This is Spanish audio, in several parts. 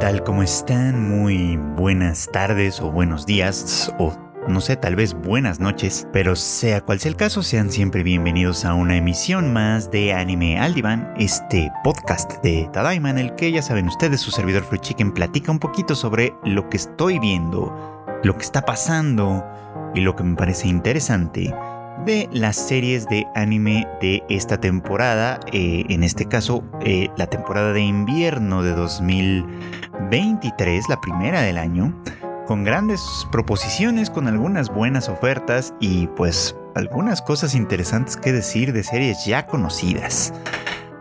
tal? ¿Cómo están? Muy buenas tardes o buenos días o no sé, tal vez buenas noches, pero sea cual sea el caso, sean siempre bienvenidos a una emisión más de Anime Aldivan, este podcast de Tadaima en el que ya saben ustedes, su servidor Free Chicken platica un poquito sobre lo que estoy viendo, lo que está pasando y lo que me parece interesante de las series de anime de esta temporada, eh, en este caso eh, la temporada de invierno de 2023, la primera del año, con grandes proposiciones, con algunas buenas ofertas y pues algunas cosas interesantes que decir de series ya conocidas.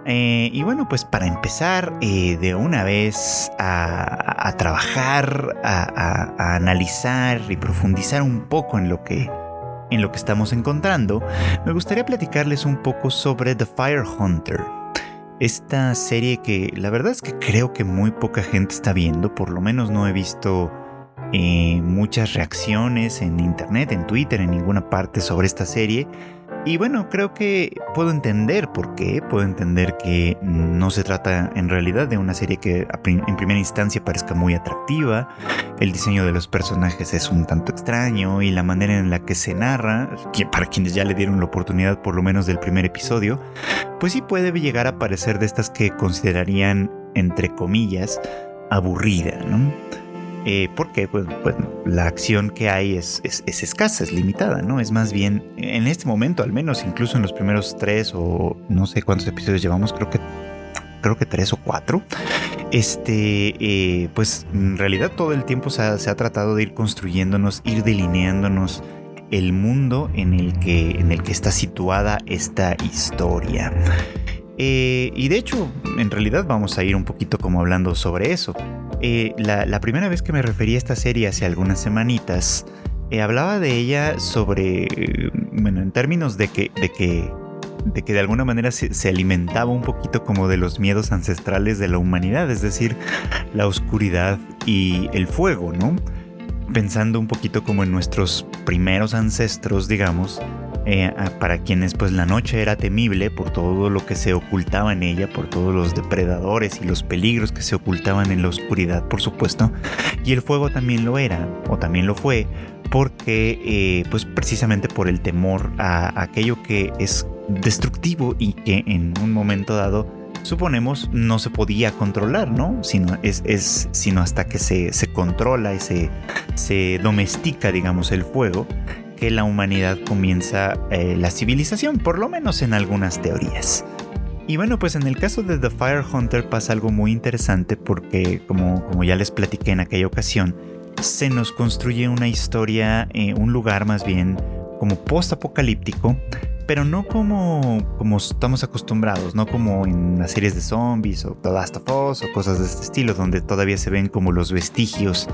Eh, y bueno, pues para empezar de una vez a, trabajar, a analizar y profundizar un poco en lo que en lo que estamos encontrando, me gustaría platicarles un poco sobre The Fire Hunter. Esta serie que la verdad es que creo que muy poca gente está viendo, por lo menos no he visto eh, muchas reacciones en internet, en Twitter, en ninguna parte sobre esta serie. Y bueno, creo que puedo entender por qué, puedo entender que no se trata en realidad de una serie que en primera instancia parezca muy atractiva, el diseño de los personajes es un tanto extraño y la manera en la que se narra, que para quienes ya le dieron la oportunidad por lo menos del primer episodio, pues sí puede llegar a parecer de estas que considerarían, entre comillas, aburrida, ¿no? Eh, porque pues, pues, la acción que hay es, escasa, es limitada, ¿no? Es más bien, en este momento al menos, incluso en los primeros tres o no sé cuántos episodios llevamos, creo que, creo que tres o cuatro, este, eh, pues en realidad todo el tiempo se ha, tratado de ir construyéndonos, ir delineándonos el mundo en el que, en el que está situada esta historia. Eh, y de hecho, en realidad vamos a ir un poquito como hablando sobre eso. Eh, la, primera vez que me referí a esta serie hace algunas semanitas, eh, hablaba de ella sobre, bueno, en términos de que, de que, de que de alguna manera se, se, alimentaba un poquito como de los miedos ancestrales de la humanidad, es decir, la oscuridad y el fuego, ¿no? Pensando un poquito como en nuestros primeros ancestros, digamos, eh, para quienes pues la noche era temible por todo lo que se ocultaba en ella, por todos los depredadores y los peligros que se ocultaban en la oscuridad, por supuesto, y el fuego también lo era, o también lo fue, porque eh, pues precisamente por el temor a aquello que es destructivo y que en un momento dado suponemos no se podía controlar, ¿no? Sino, es, es, sino hasta que se, se controla y se, se domestica, digamos, el fuego, que la humanidad comienza eh, la civilización, por lo menos en algunas teorías. Y bueno, pues en el caso de The Fire Hunter pasa algo muy interesante porque, como, como ya les platiqué en aquella ocasión, se nos construye una historia, eh, un lugar más bien como post-apocalíptico, pero no como, como estamos acostumbrados, no como en las series de zombies o The Last of Us o cosas de este estilo, donde todavía se ven como los vestigios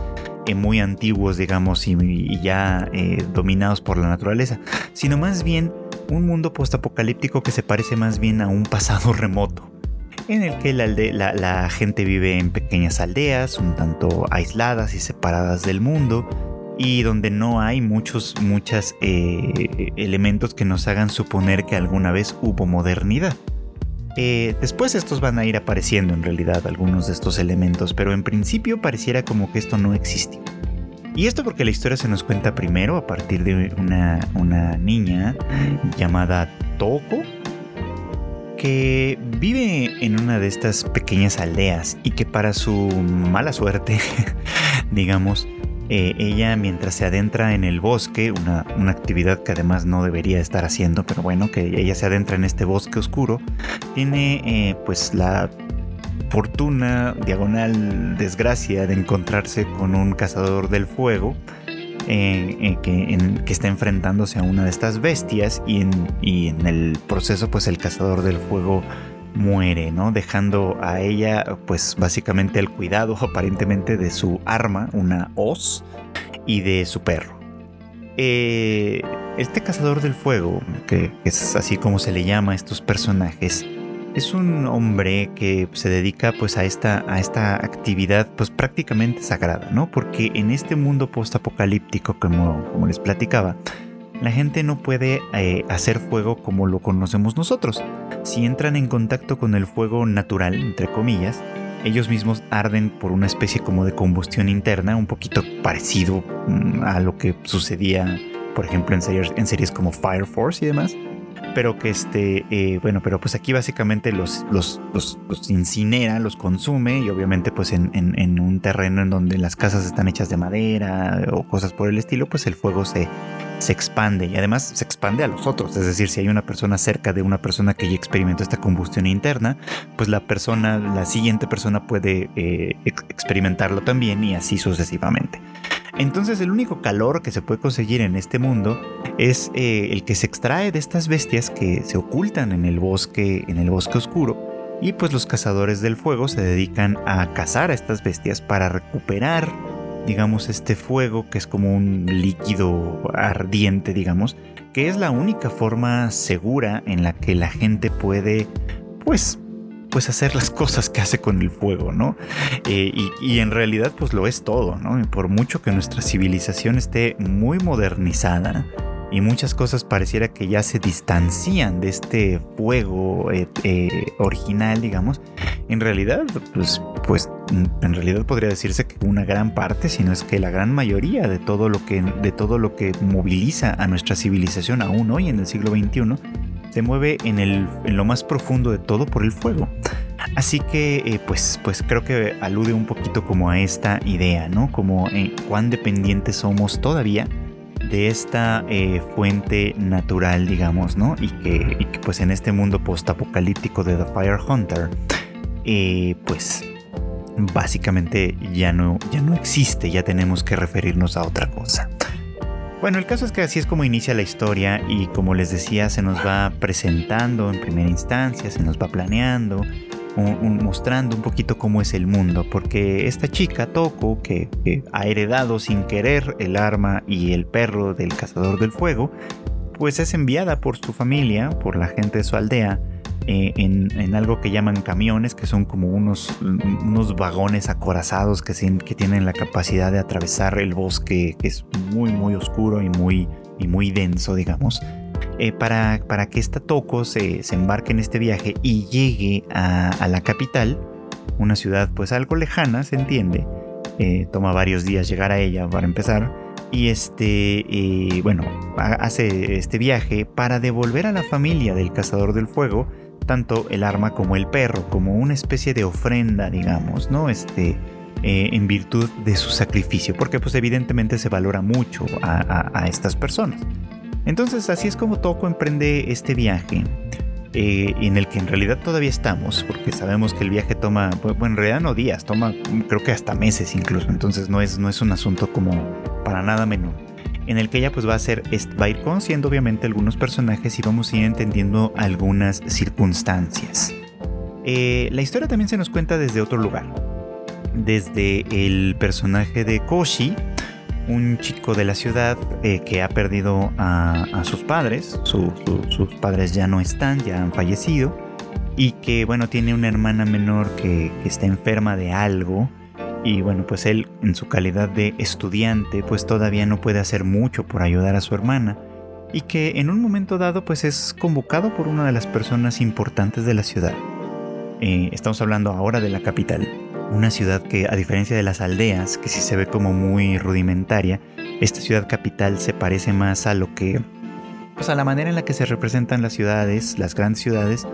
eh, muy antiguos, digamos, y, ya eh, dominados por la naturaleza, sino más bien un mundo postapocalíptico que se parece más bien a un pasado remoto, en el que la, gente vive en pequeñas aldeas, un tanto aisladas y separadas del mundo, y donde no hay muchos muchos eh, elementos que nos hagan suponer que alguna vez hubo modernidad. Eh, después estos van a ir apareciendo en realidad algunos de estos elementos, pero en principio pareciera como que esto no existió. Y esto porque la historia se nos cuenta primero a partir de una, una niña llamada Toko, que vive en una de estas pequeñas aldeas y que para su mala suerte, digamos, eh, ella mientras se adentra en el bosque, una, actividad que además no debería estar haciendo, pero bueno, que ella se adentra en este bosque oscuro, tiene eh, pues la fortuna, diagonal desgracia de encontrarse con un cazador del fuego. Eh, que, está enfrentándose a una de estas bestias y en, y en el proceso pues el cazador del fuego muere, ¿no? Dejando a ella, pues básicamente el cuidado aparentemente de su arma, una hoz, y de su perro. Eh, este cazador del fuego, que es así como se le llama a estos personajes, es un hombre que se dedica pues a esta, a esta actividad pues prácticamente sagrada, ¿no? Porque en este mundo post-apocalíptico, como, como les platicaba, la gente no puede eh, hacer fuego como lo conocemos nosotros. Si entran en contacto con el fuego natural, entre comillas, ellos mismos arden por una especie como de combustión interna, un poquito parecido mm, a lo que sucedía, por ejemplo, en series, como Fire Force y demás. Pero que este, eh, bueno, pero pues aquí básicamente los, los, los, incinera, los consume y obviamente pues en, un terreno en donde las casas están hechas de madera o cosas por el estilo, pues el fuego se, se expande y además se expande a los otros. Es decir, si hay una persona cerca de una persona que ya experimentó esta combustión interna, pues la persona, la siguiente persona puede eh, experimentarlo también y así sucesivamente. Entonces el único calor que se puede conseguir en este mundo es eh, el que se extrae de estas bestias que se ocultan en el bosque, en el bosque oscuro. Y pues los cazadores del fuego se dedican a cazar a estas bestias para recuperar digamos, este fuego que es como un líquido ardiente, digamos, que es la única forma segura en la que la gente puede, pues, pues hacer las cosas que hace con el fuego, ¿no? Eh, y, y, en realidad pues lo es todo, ¿no? Y por mucho que nuestra civilización esté muy modernizada, y muchas cosas pareciera que ya se distancian de este fuego eh, eh, original, digamos. En realidad, pues, pues, en realidad podría decirse que una gran parte, si no es que la gran mayoría de todo lo que, de todo lo que moviliza a nuestra civilización aún hoy en el siglo XXI, se mueve en, el, en lo más profundo de todo por el fuego. Así que, eh, pues, pues creo que alude un poquito como a esta idea, ¿no? Como en cuán dependientes somos todavía de esta eh, fuente natural, digamos, ¿no? Y que, pues en este mundo postapocalíptico de The Fire Hunter, eh, pues básicamente ya no, ya no existe, ya tenemos que referirnos a otra cosa. Bueno, el caso es que así es como inicia la historia y como les decía, se nos va presentando en primera instancia, se nos va planeando, mostrando un poquito cómo es el mundo, porque esta chica, Toko, que, ha heredado sin querer el arma y el perro del cazador del fuego, pues es enviada por su familia, por la gente de su aldea, eh, en, algo que llaman camiones, que son como unos, unos vagones acorazados que, que tienen la capacidad de atravesar el bosque, que es muy, muy oscuro y muy, y muy denso, digamos. Eh, para, que esta Toco se, se, embarque en este viaje y llegue a, la capital, una ciudad pues algo lejana, se entiende. Eh, toma varios días llegar a ella para empezar. Y este, eh, bueno, hace este viaje para devolver a la familia del cazador del fuego tanto el arma como el perro, como una especie de ofrenda, digamos, ¿no? Este, en virtud de su sacrificio, porque pues evidentemente se valora mucho a estas personas. Entonces así es como Toko emprende este viaje. Eh, en el que en realidad todavía estamos, porque sabemos que el viaje toma, bueno, en realidad no días, toma creo que hasta meses incluso, entonces no es, no es un asunto como para nada menor, en el que ella pues va a ser, va a ir conociendo obviamente algunos personajes y vamos a ir entendiendo algunas circunstancias. Eh, la historia también se nos cuenta desde otro lugar, desde el personaje de Koshi, un chico de la ciudad eh, que ha perdido a, sus padres, sus padres ya no están, ya han fallecido, y que bueno, tiene una hermana menor que, está enferma de algo, y bueno, pues él en su calidad de estudiante pues todavía no puede hacer mucho por ayudar a su hermana, y que en un momento dado pues es convocado por una de las personas importantes de la ciudad. Eh, estamos hablando ahora de la capital, una ciudad que, a diferencia de las aldeas, que sí se ve como muy rudimentaria, esta ciudad capital se parece más a lo que, pues a la manera en la que se representan las ciudades, las grandes ciudades,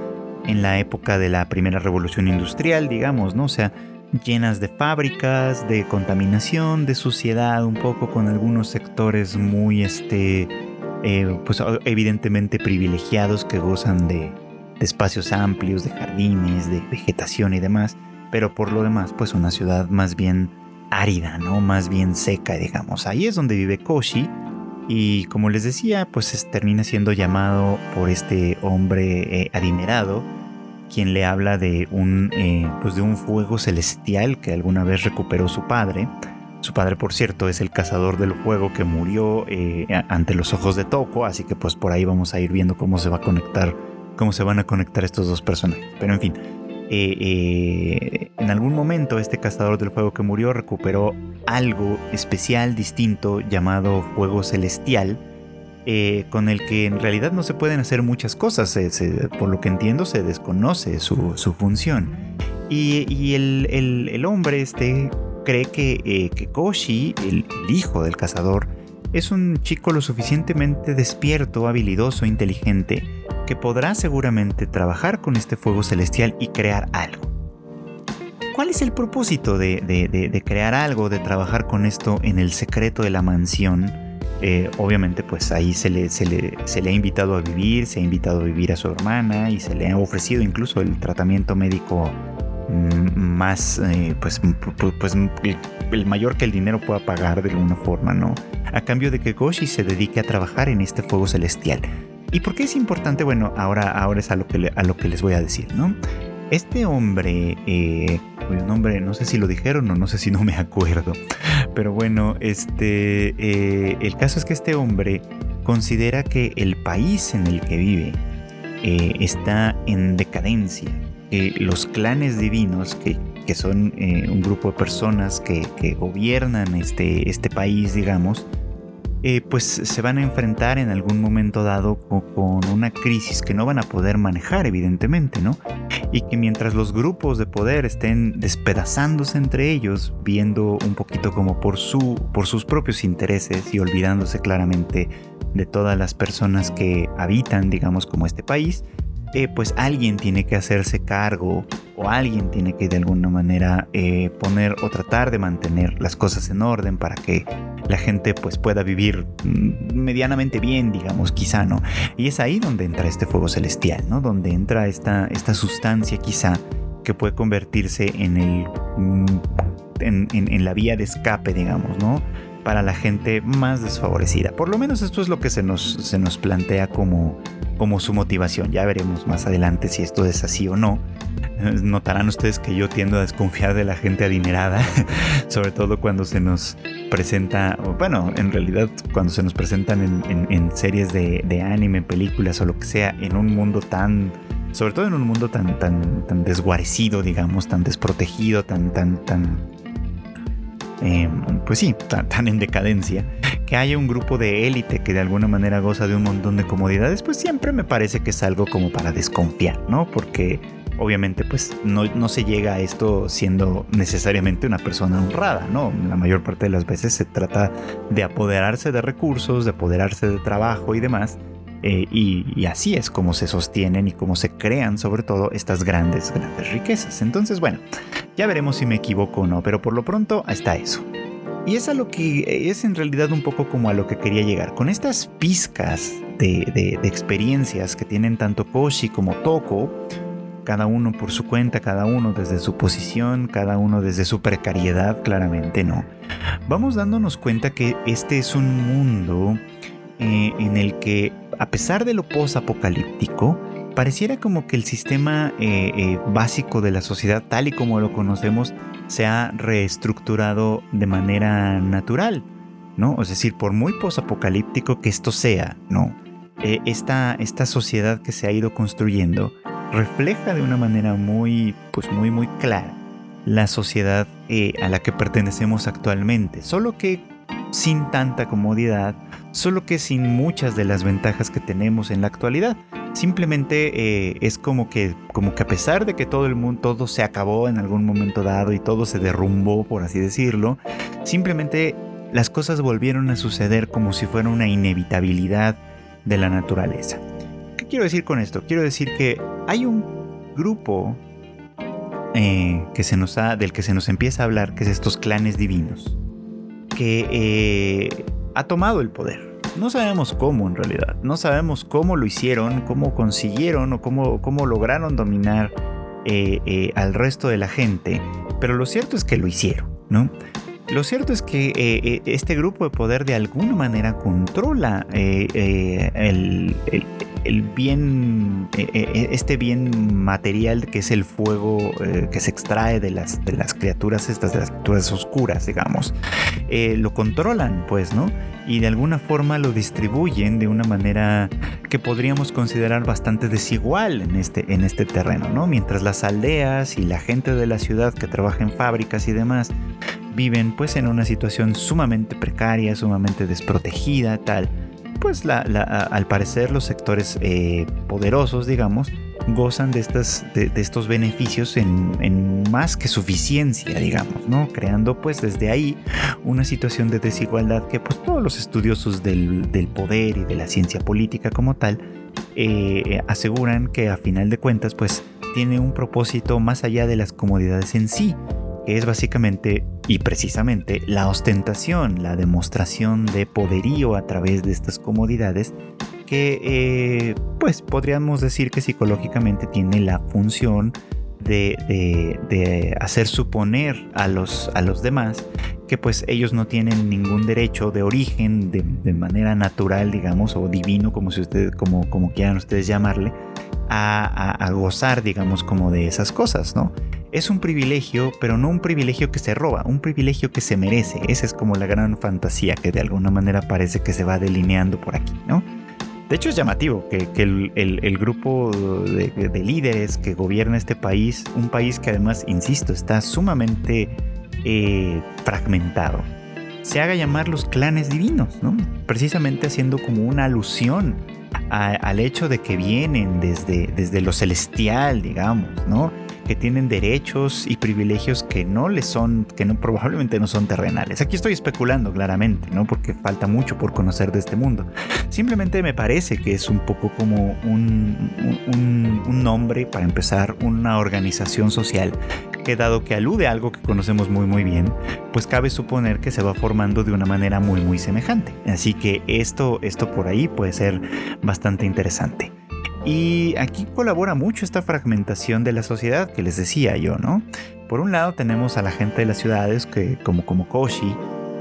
en la época de la primera revolución industrial, digamos, ¿no? O sea, llenas de fábricas, de contaminación, de suciedad, un poco con algunos sectores muy, este, eh, pues evidentemente privilegiados que gozan de espacios amplios, de jardines, de vegetación y demás pero por lo demás, pues una ciudad más bien árida, ¿no? Más bien seca, digamos. Ahí es donde vive Koshi. Y como les decía, pues termina siendo llamado por este hombre eh, adinerado, quien le habla de un, eh, pues de un fuego celestial que alguna vez recuperó su padre. Su padre, por cierto, es el cazador del fuego que murió eh, ante los ojos de Toko, así que pues por ahí vamos a ir viendo cómo se va a conectar, cómo se van a conectar estos dos personajes. Pero en fin, eh, eh, en algún momento este cazador del fuego que murió recuperó algo especial, distinto, llamado fuego celestial, eh, con el que en realidad no se pueden hacer muchas cosas, por lo que entiendo se desconoce su, función. Y, el, hombre este cree que, que Koshi, el, hijo del cazador, es un chico lo suficientemente despierto, habilidoso, inteligente, que podrá seguramente trabajar con este fuego celestial y crear algo. ¿Cuál es el propósito de, crear algo, de trabajar con esto en el secreto de la mansión? Eh, obviamente pues ahí se le, se, le, se le, ha invitado a vivir, se ha invitado a vivir a su hermana y se le ha ofrecido incluso el tratamiento médico mm, más, eh, pues, pues el mayor que el dinero pueda pagar de alguna forma, ¿no? A cambio de que Goshi se dedique a trabajar en este fuego celestial. ¿Y por qué es importante? Bueno, ahora, ahora es a lo, que a lo que les voy a decir, ¿no? Este hombre, eh, cuyo nombre no sé si lo dijeron o no sé si no me acuerdo, pero bueno, este, eh, el caso es que este hombre considera que el país en el que vive eh, está en decadencia, que los clanes divinos, que, son un grupo de personas que, que gobiernan este, este país, digamos, eh, pues se van a enfrentar en algún momento dado con, una crisis que no van a poder manejar, evidentemente, ¿no? Y que mientras los grupos de poder estén despedazándose entre ellos, viendo un poquito como por, su, por sus propios intereses y olvidándose claramente de todas las personas que habitan, digamos, como este país, eh, pues alguien tiene que hacerse cargo o alguien tiene que de alguna manera eh, poner o tratar de mantener las cosas en orden para que la gente pues pueda vivir mm, medianamente bien, digamos, quizá, ¿no? Y es ahí donde entra este fuego celestial, ¿no? Donde entra esta, esta sustancia quizá que puede convertirse en el... Mm, en la vía de escape, digamos, ¿no? para la gente más desfavorecida. Por lo menos esto es lo que se nos, se nos plantea como, como su motivación. Ya veremos más adelante si esto es así o no. Notarán ustedes que yo tiendo a desconfiar de la gente adinerada, sobre todo cuando se nos presenta, bueno, en realidad cuando se nos presentan en, series de, de, anime, películas o lo que sea, en un mundo tan, sobre todo en un mundo tan, tan, tan desguarecido, digamos, tan desprotegido, tan, tan, tan eh, pues sí, tan, en decadencia, que haya un grupo de élite que de alguna manera goza de un montón de comodidades, pues siempre me parece que es algo como para desconfiar, ¿no? Porque obviamente pues no, no, se llega a esto siendo necesariamente una persona honrada, ¿no? La mayor parte de las veces se trata de apoderarse de recursos, de apoderarse de trabajo y demás, eh, y, así es como se sostienen y cómo se crean sobre todo estas grandes, grandes riquezas. Entonces, bueno, ya veremos si me equivoco o no, pero por lo pronto está eso. Y es a lo que es en realidad un poco como a lo que quería llegar. Con estas pizcas de, experiencias que tienen tanto Koshi como Toko, cada uno por su cuenta, cada uno desde su posición, cada uno desde su precariedad, claramente no. Vamos dándonos cuenta que este es un mundo eh, en el que, a pesar de lo post-apocalíptico, pareciera como que el sistema eh, eh, básico de la sociedad, tal y como lo conocemos, se ha reestructurado de manera natural, ¿no? Es decir, por muy post-apocalíptico que esto sea, ¿no? esta, esta sociedad que se ha ido construyendo refleja de una manera muy, pues muy, muy clara la sociedad a la que pertenecemos actualmente, solo que sin tanta comodidad, solo que sin muchas de las ventajas que tenemos en la actualidad. Simplemente eh, es como que, como que a pesar de que todo el mundo, todo se acabó en algún momento dado y todo se derrumbó, por así decirlo, simplemente las cosas volvieron a suceder como si fuera una inevitabilidad de la naturaleza. ¿Qué quiero decir con esto? Quiero decir que hay un grupo eh, que se nos ha, del que se nos empieza a hablar, que es estos clanes divinos, que eh, ha tomado el poder. No sabemos cómo en realidad, no sabemos cómo lo hicieron, cómo consiguieron o cómo, cómo lograron dominar eh, eh, al resto de la gente, pero lo cierto es que lo hicieron, ¿no? Lo cierto es que eh, este grupo de poder de alguna manera controla el, el bien, eh, eh, eh, este bien material que es el fuego que se extrae de las, de las criaturas estas, de las criaturas oscuras, digamos, lo controlan, pues, ¿no? Y de alguna forma lo distribuyen de una manera que podríamos considerar bastante desigual en este, en este terreno, ¿no? Mientras las aldeas y la gente de la ciudad que trabaja en fábricas y demás viven pues en una situación sumamente precaria, sumamente desprotegida, tal pues al parecer los sectores eh, poderosos, digamos, gozan de, estas, de, estos beneficios en, más que suficiencia, digamos, ¿no? Creando pues desde ahí una situación de desigualdad que pues todos los estudiosos del, poder y de la ciencia política como tal eh, aseguran que a final de cuentas pues tiene un propósito más allá de las comodidades en sí, es básicamente y precisamente la ostentación, la demostración de poderío a través de estas comodidades que eh, pues podríamos decir que psicológicamente tiene la función de, hacer suponer a los, a los demás que pues ellos no tienen ningún derecho de origen de, manera natural, digamos, o divino, como, si ustedes, como, como quieran ustedes llamarle, a, a, gozar, digamos, como de esas cosas, ¿no? Es un privilegio, pero no un privilegio que se roba, un privilegio que se merece. Esa es como la gran fantasía que de alguna manera parece que se va delineando por aquí, ¿no? De hecho es llamativo que, el, grupo de, líderes que gobierna este país, un país que además, insisto, está sumamente eh, fragmentado, se haga llamar los clanes divinos, ¿no? Precisamente haciendo como una alusión al hecho de que vienen desde, desde lo celestial, digamos, ¿no? Que tienen derechos y privilegios que no les son, que no, probablemente no son terrenales. Aquí estoy especulando claramente, ¿no? Porque falta mucho por conocer de este mundo. Simplemente me parece que es un poco como un, un, nombre, para empezar, una organización social que dado que alude a algo que conocemos muy muy bien, pues cabe suponer que se va formando de una manera muy muy semejante. Así que esto, esto por ahí puede ser bastante interesante. Y aquí colabora mucho esta fragmentación de la sociedad que les decía yo, ¿no? Por un lado tenemos a la gente de las ciudades que, como, como Koshi,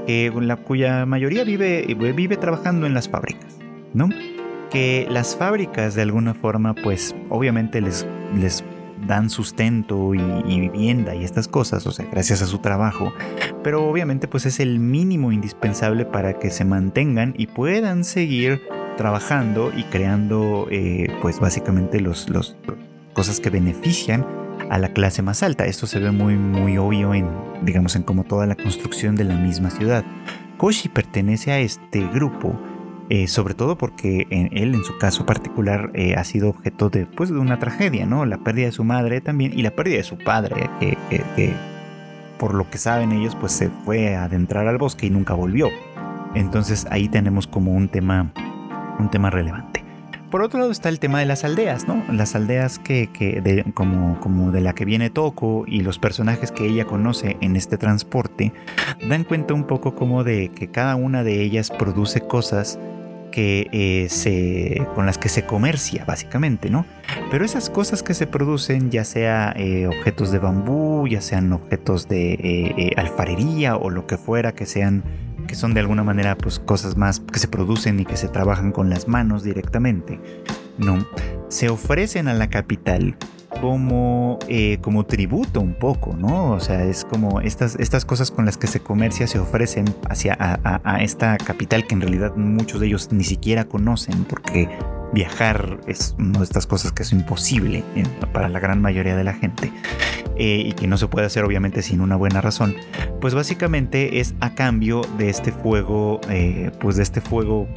la, cuya mayoría vive, vive trabajando en las fábricas, ¿no? Que las fábricas de alguna forma, pues obviamente les, les dan sustento y, y, vivienda y estas cosas, o sea, gracias a su trabajo, pero obviamente pues es el mínimo indispensable para que se mantengan y puedan seguir trabajando y creando eh, pues básicamente los, cosas que benefician a la clase más alta. Esto se ve muy muy obvio en digamos en como toda la construcción de la misma ciudad. Koshi pertenece a este grupo eh, sobre todo porque él en su caso particular eh, ha sido objeto de, pues, de una tragedia, ¿no? La pérdida de su madre también y la pérdida de su padre, que por lo que saben ellos pues se fue a adentrar al bosque y nunca volvió. Entonces ahí tenemos como un tema un tema relevante. Por otro lado está el tema de las aldeas, ¿no? Las aldeas que, de, como, como de la que viene Toko y los personajes que ella conoce en este transporte dan cuenta un poco como de que cada una de ellas produce cosas que eh, se, con las que se comercia básicamente, ¿no? Pero esas cosas que se producen, ya sea eh, objetos de bambú, ya sean objetos de eh, alfarería o lo que fuera, que sean que son de alguna manera pues cosas más que se producen y que se trabajan con las manos directamente, ¿no? Se ofrecen a la capital como, eh, como tributo un poco, ¿no? O sea, es como estas, estas cosas con las que se comercia se ofrecen hacia a esta capital que en realidad muchos de ellos ni siquiera conocen porque viajar es una de estas cosas que es imposible para la gran mayoría de la gente eh, y que no se puede hacer obviamente sin una buena razón, pues básicamente es a cambio de este fuego, eh, pues de este fuego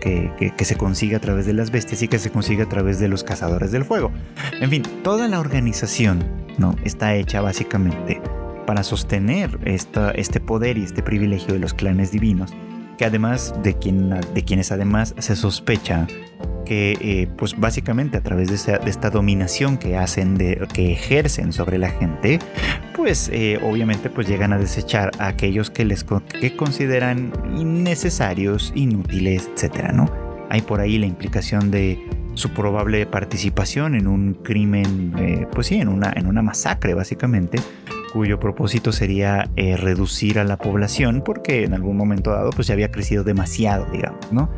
que, que, se consigue a través de las bestias y que se consigue a través de los cazadores del fuego. En fin, toda la organización ¿no? está hecha básicamente para sostener esta, este poder y este privilegio de los clanes divinos que además de, quien, de quienes además se sospecha que eh, pues básicamente a través de, esta dominación que hacen, de, que ejercen sobre la gente, pues eh, obviamente pues llegan a desechar a aquellos que les que consideran innecesarios, inútiles, etcétera, ¿no? Hay por ahí la implicación de su probable participación en un crimen, eh, pues sí, en una, en una masacre básicamente, cuyo propósito sería eh, reducir a la población porque en algún momento dado pues ya había crecido demasiado, digamos, ¿no?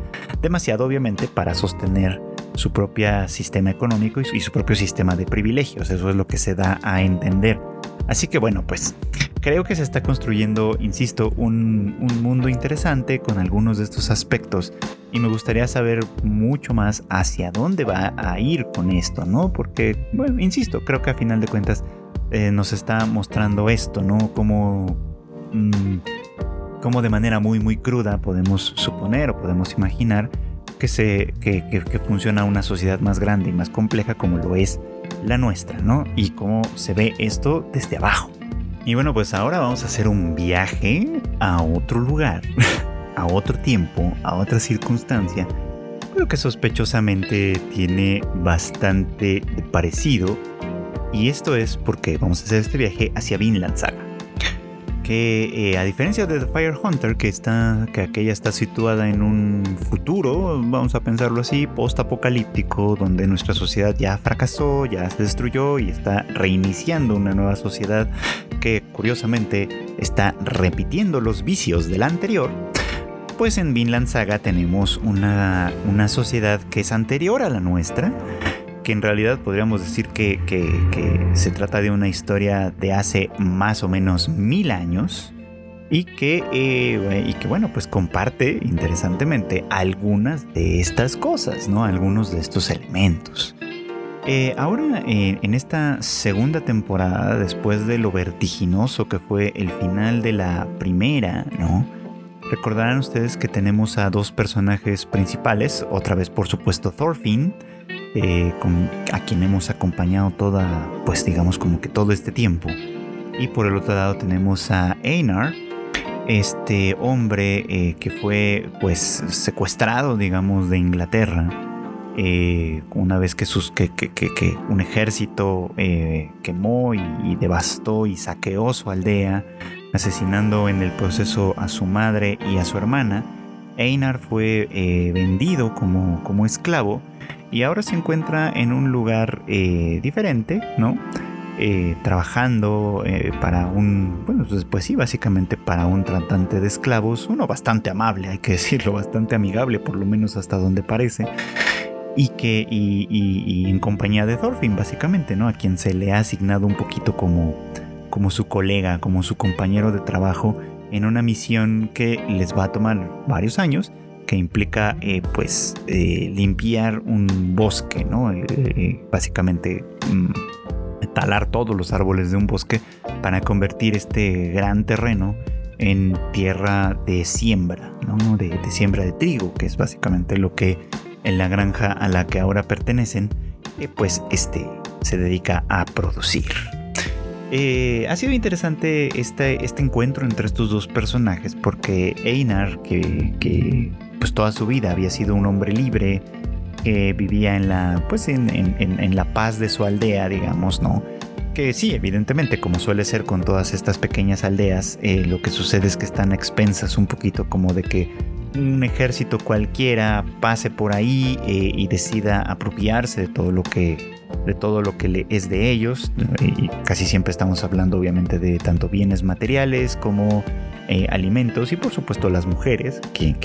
Demasiado obviamente para sostener su propio sistema económico y su, propio sistema de privilegios, eso es lo que se da a entender. Así que bueno, pues creo que se está construyendo, insisto, un, un, mundo interesante con algunos de estos aspectos y me gustaría saber mucho más hacia dónde va a ir con esto, ¿no? Porque, bueno, insisto, creo que a final de cuentas eh, nos está mostrando esto, ¿no? Como, mm, de manera muy, muy cruda podemos suponer o podemos imaginar que, se, que, que, funciona una sociedad más grande y más compleja como lo es la nuestra, ¿no? Y cómo se ve esto desde abajo. Y bueno, pues ahora vamos a hacer un viaje a otro lugar, a otro tiempo, a otra circunstancia, pero que sospechosamente tiene bastante parecido. Y esto es porque vamos a hacer este viaje hacia Vinland Saga que eh, a diferencia de The Fire Hunter, que está, que aquella está situada en un futuro, vamos a pensarlo así, post-apocalíptico, donde nuestra sociedad ya fracasó, ya se destruyó y está reiniciando una nueva sociedad que curiosamente está repitiendo los vicios de la anterior. Pues en Vinland Saga tenemos una, una sociedad que es anterior a la nuestra, que en realidad podríamos decir que, se trata de una historia de hace más o menos mil años y que, eh, y que bueno, pues comparte interesantemente algunas de estas cosas, ¿no? Algunos de estos elementos. Eh, ahora, eh, en esta segunda temporada, después de lo vertiginoso que fue el final de la primera, ¿no? Recordarán ustedes que tenemos a dos personajes principales, otra vez por supuesto Thorfinn, eh, a quien hemos acompañado toda, pues digamos como que todo este tiempo. Y por el otro lado tenemos a Einar, este hombre eh, que fue pues secuestrado, digamos, de Inglaterra. Eh, una vez que, sus, que, que, un ejército quemó y, devastó y saqueó su aldea, asesinando en el proceso a su madre y a su hermana, Einar fue vendido como, como esclavo y ahora se encuentra en un lugar eh, diferente, ¿no? Eh, trabajando eh, para un, bueno, pues, pues sí, básicamente para un tratante de esclavos, uno bastante amable, hay que decirlo, bastante amigable, por lo menos hasta donde parece, y que, y, en compañía de Thorfinn, básicamente, ¿no? A quien se le ha asignado un poquito como, como su colega, como su compañero de trabajo, en una misión que les va a tomar varios años, que implica eh, pues eh, limpiar un bosque, ¿no? Eh, básicamente mm, talar todos los árboles de un bosque para convertir este gran terreno en tierra de siembra, ¿no? de, siembra de trigo, que es básicamente lo que en la granja a la que ahora pertenecen, pues este se dedica a producir. ha sido interesante este, este encuentro entre estos dos personajes porque Einar, que pues toda su vida había sido un hombre libre que vivía en la, pues en, la paz de su aldea, digamos, ¿no? Que sí, evidentemente, como suele ser con todas estas pequeñas aldeas, eh, lo que sucede es que están expensas un poquito como de que un ejército cualquiera pase por ahí eh, y decida apropiarse de todo lo que de todo lo que le es de ellos y casi siempre estamos hablando obviamente de tanto bienes materiales como eh, alimentos y por supuesto las mujeres que,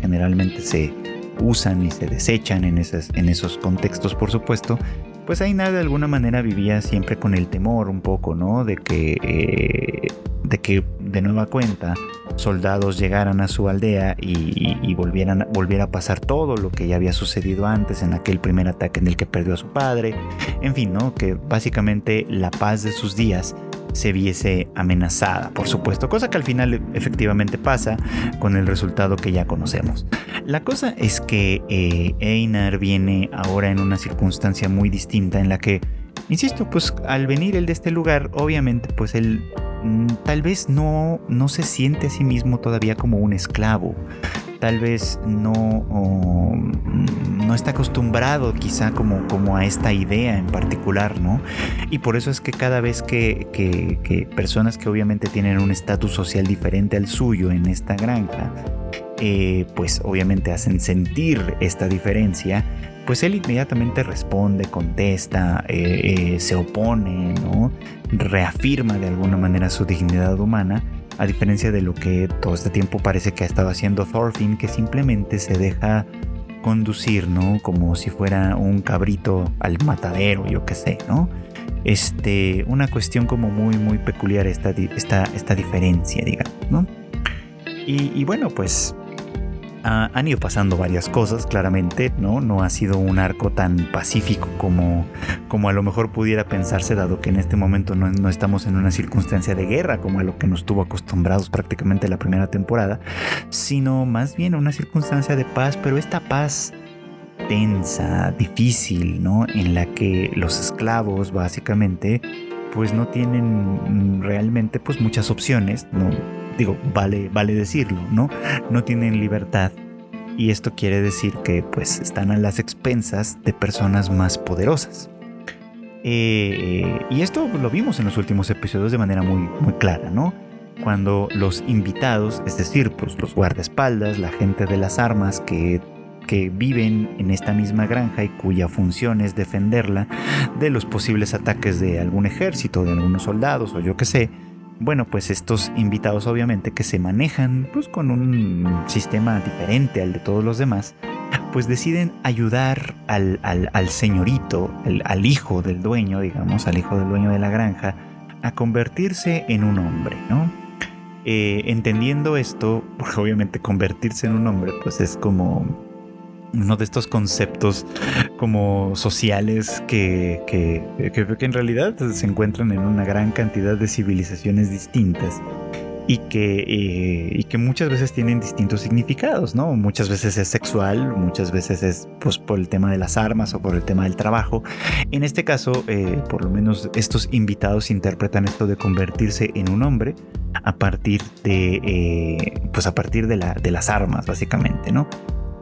generalmente se usan y se desechan en, esas, en esos contextos por supuesto pues Ainar de alguna manera vivía siempre con el temor un poco, ¿no? De que, eh, de que de nueva cuenta soldados llegaran a su aldea y, volvieran, volviera a pasar todo lo que ya había sucedido antes en aquel primer ataque en el que perdió a su padre. En fin, ¿no? Que básicamente la paz de sus días se viese amenazada, por supuesto, cosa que al final efectivamente pasa con el resultado que ya conocemos. La cosa es que eh, Einar viene ahora en una circunstancia muy distinta en la que, insisto, pues al venir él de este lugar, obviamente pues él mm, tal vez no, no se siente a sí mismo todavía como un esclavo tal vez no, mm, no está acostumbrado quizá como, como a esta idea en particular, ¿no? Y por eso es que cada vez que, que, personas que obviamente tienen un estatus social diferente al suyo en esta granja, eh, pues obviamente hacen sentir esta diferencia, pues él inmediatamente responde, contesta, eh, eh, se opone, ¿no? reafirma de alguna manera su dignidad humana a diferencia de lo que todo este tiempo parece que ha estado haciendo Thorfinn, que simplemente se deja conducir, ¿no? Como si fuera un cabrito al matadero, yo qué sé, ¿no? Este, una cuestión como muy, muy peculiar esta, esta, esta diferencia, digamos, ¿no? Y, y bueno, pues han ido pasando varias cosas, claramente, ¿no? No ha sido un arco tan pacífico como, como a lo mejor pudiera pensarse, dado que en este momento no, estamos en una circunstancia de guerra, como a lo que nos tuvo acostumbrados prácticamente la primera temporada, sino más bien una circunstancia de paz, pero esta paz tensa, difícil, ¿no? En la que los esclavos básicamente pues no tienen realmente pues muchas opciones, no digo, vale vale decirlo, ¿no? No tienen libertad y esto quiere decir que pues están a las expensas de personas más poderosas. Eh, y esto lo vimos en los últimos episodios de manera muy, muy clara, ¿no? Cuando los invitados, es decir, pues los guardaespaldas, la gente de las armas que, que viven en esta misma granja y cuya función es defenderla de los posibles ataques de algún ejército, de algunos soldados o yo qué sé, bueno, pues estos invitados obviamente que se manejan pues con un sistema diferente al de todos los demás, pues deciden ayudar al, señorito, al hijo del dueño, digamos, al hijo del dueño de la granja, a convertirse en un hombre, ¿no? Eh, entendiendo esto, porque obviamente convertirse en un hombre, pues es como uno de estos conceptos como sociales que, que, en realidad se encuentran en una gran cantidad de civilizaciones distintas y que, eh, y que muchas veces tienen distintos significados, ¿no? Muchas veces es sexual, muchas veces es pues, por el tema de las armas o por el tema del trabajo. En este caso, eh, por lo menos estos invitados interpretan esto de convertirse en un hombre a partir de, eh, pues a partir la, de las armas, básicamente, ¿no?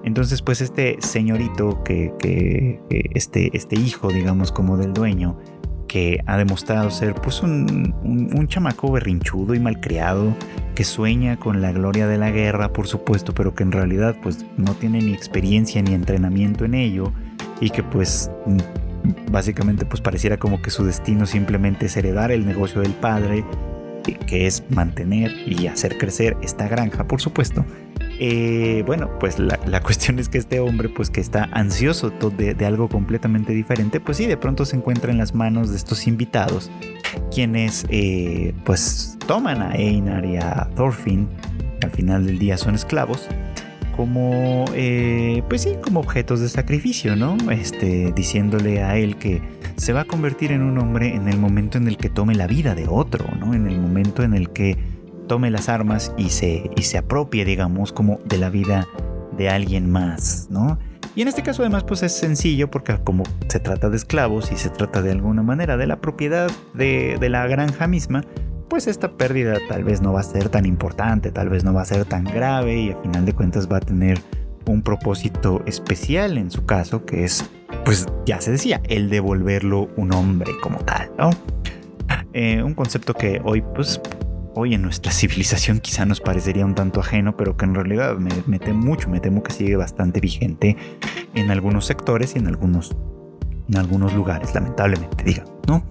Entonces, pues este señorito, que, este, este hijo, digamos, como del dueño, que ha demostrado ser pues un, un, chamaco berrinchudo y malcriado, que sueña con la gloria de la guerra, por supuesto, pero que en realidad pues no tiene ni experiencia ni entrenamiento en ello y que pues básicamente pues pareciera como que su destino simplemente es heredar el negocio del padre, que es mantener y hacer crecer esta granja, por supuesto eh, bueno, pues la, cuestión es que este hombre, pues que está ansioso de, algo completamente diferente, pues sí, de pronto se encuentra en las manos de estos invitados, quienes eh, pues toman a Einar y a Thorfinn, al final del día son esclavos, como, eh, pues sí, como objetos de sacrificio, ¿no? Este, diciéndole a él que se va a convertir en un hombre en el momento en el que tome la vida de otro, ¿no? En el momento en el que tome las armas y se, y se apropie, digamos, como de la vida de alguien más, ¿no? Y en este caso además pues es sencillo porque como se trata de esclavos y se trata de alguna manera de la propiedad de, de la granja misma, pues esta pérdida tal vez no va a ser tan importante, tal vez no va a ser tan grave y al final de cuentas va a tener un propósito especial en su caso, que es, pues ya se decía, el devolverlo un hombre como tal, ¿no? Eh, un concepto que hoy pues hoy en nuestra civilización quizá nos parecería un tanto ajeno, pero que en realidad me, temo mucho, me temo que sigue bastante vigente en algunos sectores y en algunos, en algunos lugares, lamentablemente, diga, ¿no?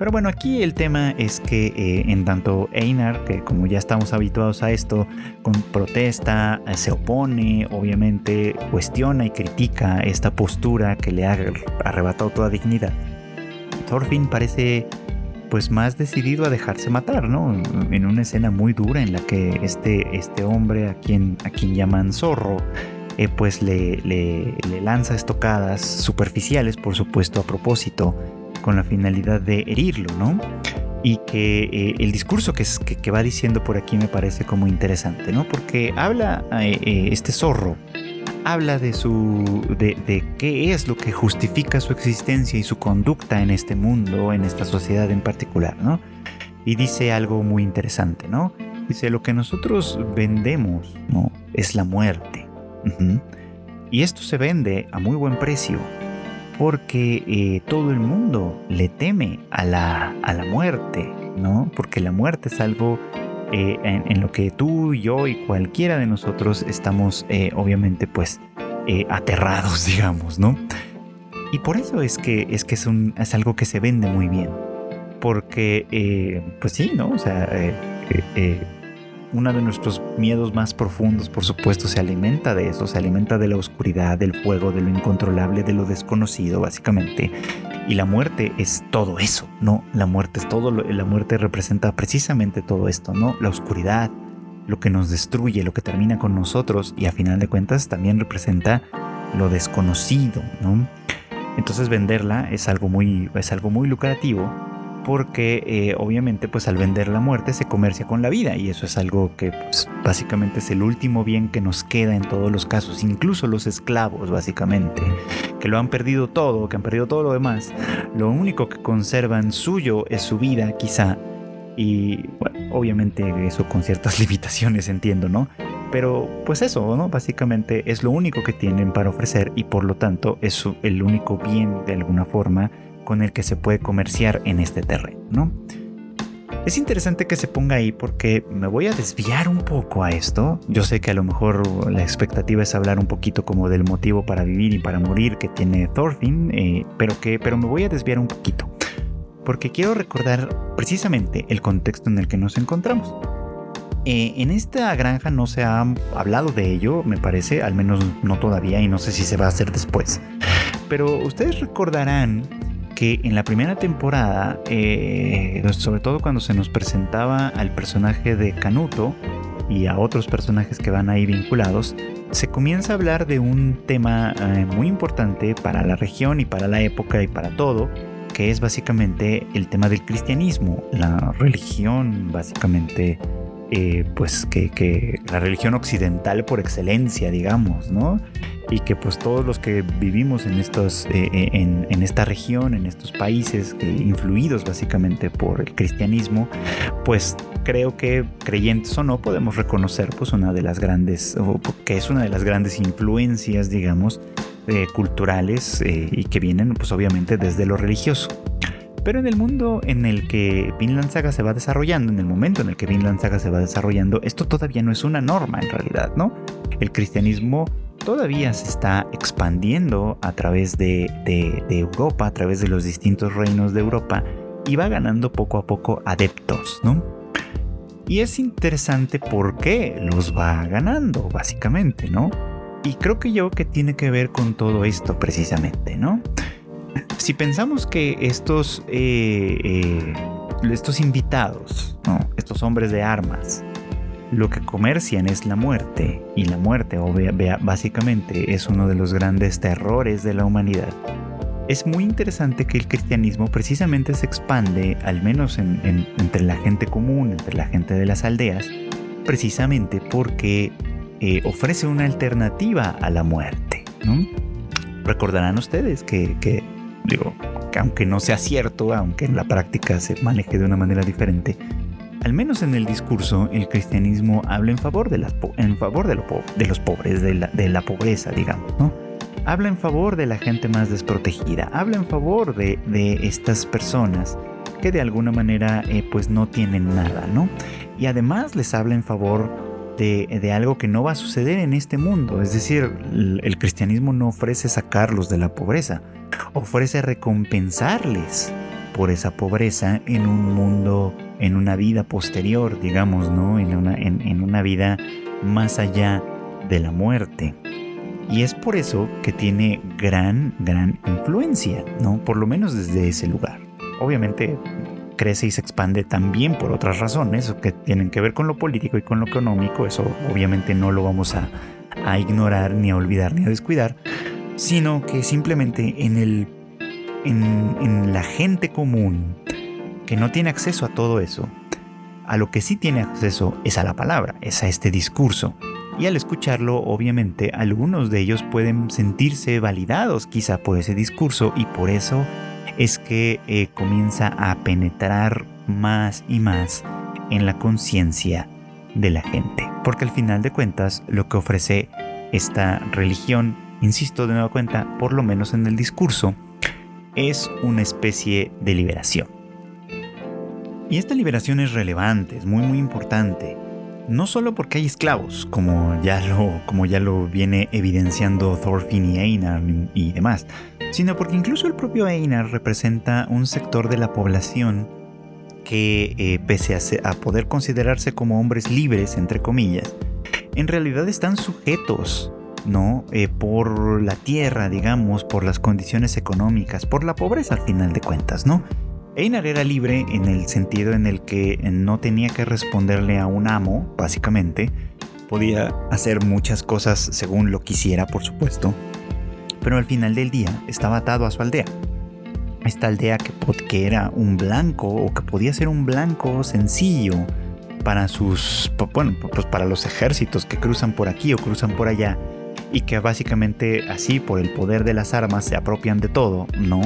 Pero bueno, aquí el tema es que eh, en tanto Einar, que como ya estamos habituados a esto, con protesta, eh, se opone, obviamente cuestiona y critica esta postura que le ha arrebatado toda dignidad. Thorfinn parece pues más decidido a dejarse matar, ¿no? En una escena muy dura en la que este, este hombre a quien, a quien llaman zorro, eh, pues le, le, lanza estocadas superficiales, por supuesto, a propósito, con la finalidad de herirlo, ¿no? Y que eh, el discurso que, que, va diciendo por aquí me parece como interesante, ¿no? Porque habla eh, este zorro habla de su de, qué es lo que justifica su existencia y su conducta en este mundo, en esta sociedad en particular, ¿no? Y dice algo muy interesante, ¿no? Dice lo que nosotros vendemos, ¿no? Es la muerte. Y esto se vende a muy buen precio porque eh, todo el mundo le teme a la, a la muerte, ¿no? Porque la muerte es algo eh, en, lo que tú, yo y cualquiera de nosotros estamos eh, obviamente pues eh, aterrados, digamos, ¿no? Y por eso es que es, que es, un, es algo que se vende muy bien. Porque, pues sí, ¿no? O sea, uno de nuestros miedos más profundos, por supuesto, se alimenta de eso, se alimenta de la oscuridad, del fuego, de lo incontrolable, de lo desconocido, básicamente. Y la muerte es todo eso, ¿no? La muerte es todo, la muerte representa precisamente todo esto, ¿no? La oscuridad, lo que nos destruye, lo que termina con nosotros y a final de cuentas también representa lo desconocido, ¿no? Entonces venderla es algo muy, es algo muy lucrativo porque eh, obviamente pues al vender la muerte se comercia con la vida y eso es algo que pues, básicamente es el último bien que nos queda en todos los casos, incluso los esclavos básicamente, que lo han perdido todo, que han perdido todo lo demás, lo único que conservan suyo es su vida quizá y bueno, obviamente eso con ciertas limitaciones entiendo, ¿no? Pero pues eso, ¿no? Básicamente es lo único que tienen para ofrecer y por lo tanto es el único bien de alguna forma con el que se puede comerciar en este terreno, ¿no? Es interesante que se ponga ahí porque me voy a desviar un poco a esto. Yo sé que a lo mejor la expectativa es hablar un poquito como del motivo para vivir y para morir que tiene Thorfinn, eh, pero, que, pero me voy a desviar un poquito. Porque quiero recordar precisamente el contexto en el que nos encontramos. Eh, en esta granja no se ha hablado de ello, me parece, al menos no todavía y no sé si se va a hacer después. Pero ustedes recordarán que en la primera temporada, eh, sobre todo cuando se nos presentaba al personaje de Canuto y a otros personajes que van ahí vinculados, se comienza a hablar de un tema eh, muy importante para la región y para la época y para todo, que es básicamente el tema del cristianismo, la religión básicamente eh, pues que, la religión occidental por excelencia, digamos, ¿no? Y que pues todos los que vivimos en, estos, eh, eh, en, esta región, en estos países, influidos básicamente por el cristianismo, pues creo que creyentes o no podemos reconocer pues una de las grandes, que es una de las grandes influencias, digamos, culturales y que vienen pues obviamente desde lo religioso. Pero en el mundo en el que Vinland Saga se va desarrollando, en el momento en el que Vinland Saga se va desarrollando, esto todavía no es una norma en realidad, ¿no? El cristianismo todavía se está expandiendo a través de, Europa, a través de los distintos reinos de Europa, y va ganando poco a poco adeptos, ¿no? Y es interesante por qué los va ganando, básicamente, ¿no? Y creo que yo que tiene que ver con todo esto precisamente, ¿no? Si pensamos que estos, eh, eh, estos invitados, estos hombres de armas, lo que comercian es la muerte, y la muerte básicamente es uno de los grandes terrores de la humanidad, es muy interesante que el cristianismo precisamente se expande, al menos entre la gente común, entre la gente de las aldeas, precisamente porque eh, ofrece una alternativa a la muerte. Recordarán ustedes que digo, que aunque no sea cierto, aunque en la práctica se maneje de una manera diferente, al menos en el discurso, el cristianismo habla en favor de, las, en favor de, de los pobres, de la, de la, pobreza, digamos, ¿no? Habla en favor de la gente más desprotegida, habla en favor de, de estas personas que de alguna manera eh, pues no tienen nada, ¿no? Y además les habla en favor de, algo que no va a suceder en este mundo. Es decir, el, cristianismo no ofrece sacarlos de la pobreza, ofrece recompensarles por esa pobreza en un mundo, en una vida posterior, digamos, ¿no? En una, en, una vida más allá de la muerte. Y es por eso que tiene gran, gran influencia, ¿no? Por lo menos desde ese lugar. Obviamente crece y se expande también por otras razones que tienen que ver con lo político y con lo económico. Eso obviamente no lo vamos a, ignorar, ni a olvidar, ni a descuidar, sino que simplemente en, el, en, la gente común que no tiene acceso a todo eso, a lo que sí tiene acceso es a la palabra, es a este discurso. Y al escucharlo, obviamente, algunos de ellos pueden sentirse validados quizá por ese discurso y por eso es que eh, comienza a penetrar más y más en la conciencia de la gente. Porque al final de cuentas lo que ofrece esta religión, insisto de nueva cuenta, por lo menos en el discurso, es una especie de liberación. Y esta liberación es relevante, es muy muy importante. No solo porque hay esclavos, como ya lo, como ya lo viene evidenciando Thorfinn y Einar y demás, sino porque incluso el propio Einar representa un sector de la población que, eh, pese a, poder considerarse como hombres libres, entre comillas, en realidad están sujetos, ¿no? Eh, por la tierra, digamos, por las condiciones económicas, por la pobreza al final de cuentas, ¿no? Einar era libre en el sentido en el que no tenía que responderle a un amo, básicamente. Podía hacer muchas cosas según lo quisiera, por supuesto pero al final del día estaba atado a su aldea. esta aldea que, que era un blanco o que podía ser un blanco sencillo para sus, bueno, pues para los ejércitos que cruzan por aquí o cruzan por allá y que básicamente así por el poder de las armas se apropian de todo, ¿no?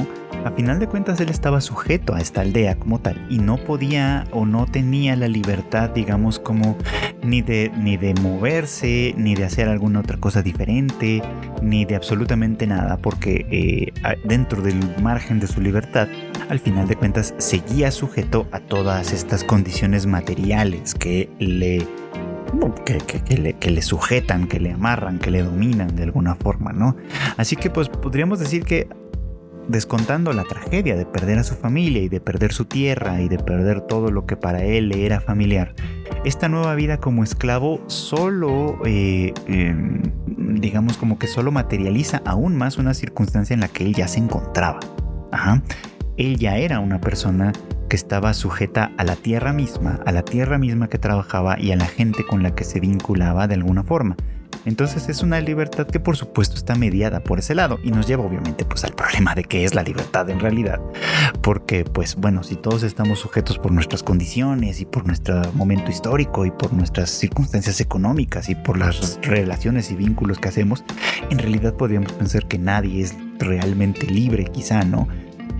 A final de cuentas él estaba sujeto a esta aldea como tal y no podía o no tenía la libertad, digamos, como ni de, ni de moverse, ni de hacer alguna otra cosa diferente, ni de absolutamente nada, porque eh, dentro del margen de su libertad, al final de cuentas seguía sujeto a todas estas condiciones materiales que le que, le, que, le, sujetan, que le amarran, que le dominan de alguna forma, ¿no? Así que pues podríamos decir que descontando la tragedia de perder a su familia y de perder su tierra y de perder todo lo que para él le era familiar, esta nueva vida como esclavo solo, eh, em, digamos como que solo materializa aún más una circunstancia en la que él ya se encontraba. Ajá. Él ya era una persona que estaba sujeta a la tierra misma, a la tierra misma que trabajaba y a la gente con la que se vinculaba de alguna forma. Entonces es una libertad que por supuesto está mediada por ese lado y nos lleva obviamente pues al problema de qué es la libertad en realidad. Porque pues bueno, si todos estamos sujetos por nuestras condiciones y por nuestro momento histórico y por nuestras circunstancias económicas y por las relaciones y vínculos que hacemos, en realidad podríamos pensar que nadie es realmente libre quizá, ¿no?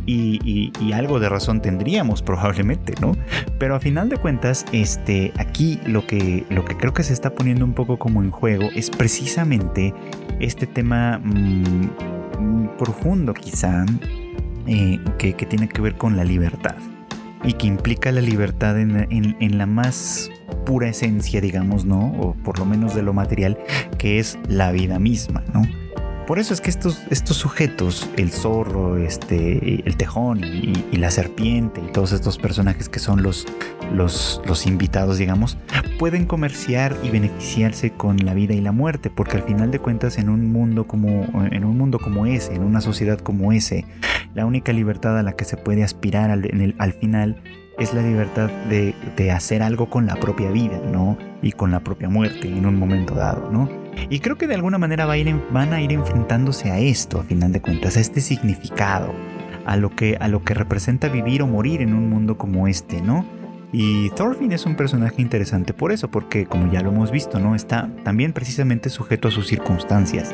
Y, algo de razón tendríamos probablemente, ¿no? Pero a final de cuentas, este, aquí lo que, lo que creo que se está poniendo un poco como en juego es precisamente este tema mm, profundo quizá eh, que, tiene que ver con la libertad y que implica la libertad en, en, la más pura esencia, digamos, ¿no? O por lo menos de lo material, que es la vida misma, ¿no? Por eso es que estos, estos sujetos, el zorro, este, el tejón y, la serpiente y todos estos personajes que son los, los, invitados, digamos, pueden comerciar y beneficiarse con la vida y la muerte, porque al final de cuentas en un mundo como, en un mundo como ese, en una sociedad como ese, la única libertad a la que se puede aspirar al, al final es la libertad de, de, hacer algo con la propia vida, ¿no? Y con la propia muerte en un momento dado, ¿no? Y creo que de alguna manera va a ir, van a ir enfrentándose a esto, a final de cuentas, a este significado, a lo, que, a lo que representa vivir o morir en un mundo como este, ¿no? Y Thorfinn es un personaje interesante por eso, porque como ya lo hemos visto, ¿no? Está también precisamente sujeto a sus circunstancias.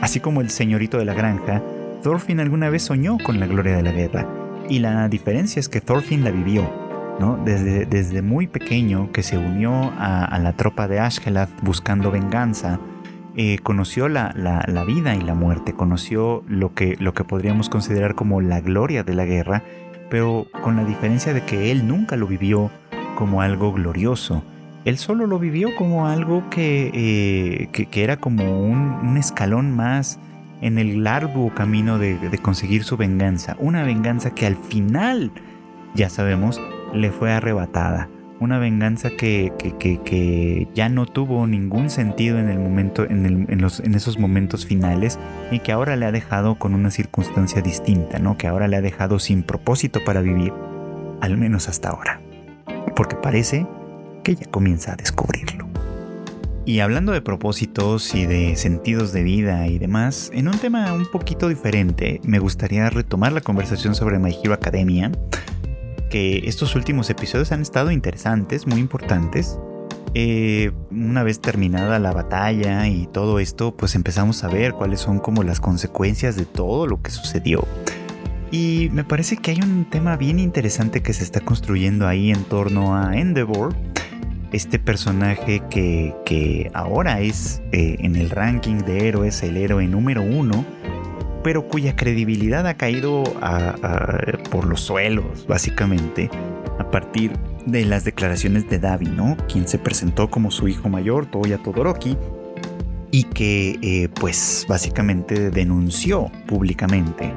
Así como el señorito de la granja, Thorfinn alguna vez soñó con la gloria de la guerra. Y la diferencia es que Thorfinn la vivió, ¿no? Desde, desde muy pequeño que se unió a, la tropa de Ashkelad buscando venganza, eh, conoció la, vida y la muerte, conoció lo que, lo que podríamos considerar como la gloria de la guerra, pero con la diferencia de que él nunca lo vivió como algo glorioso. Él solo lo vivió como algo que, eh, que, era como un, escalón más en el largo camino de, de conseguir su venganza. Una venganza que al final, ya sabemos, le fue arrebatada una venganza que, que, ya no tuvo ningún sentido en el momento, en, los, en, esos momentos finales y que ahora le ha dejado con una circunstancia distinta, ¿no? Que ahora le ha dejado sin propósito para vivir, al menos hasta ahora. Porque parece que ya comienza a descubrirlo. Y hablando de propósitos y de sentidos de vida y demás, en un tema un poquito diferente, me gustaría retomar la conversación sobre My Hero Academia que estos últimos episodios han estado interesantes, muy importantes. Eh, una vez terminada la batalla y todo esto, pues empezamos a ver cuáles son como las consecuencias de todo lo que sucedió. Y me parece que hay un tema bien interesante que se está construyendo ahí en torno a Endeavor. Este personaje que, ahora es eh, en el ranking de héroes el héroe número uno pero cuya credibilidad ha caído por los suelos, básicamente, a partir de las declaraciones de Davi, ¿no? Quien se presentó como su hijo mayor, Toya Todoroki, y que, eh, pues, básicamente denunció públicamente,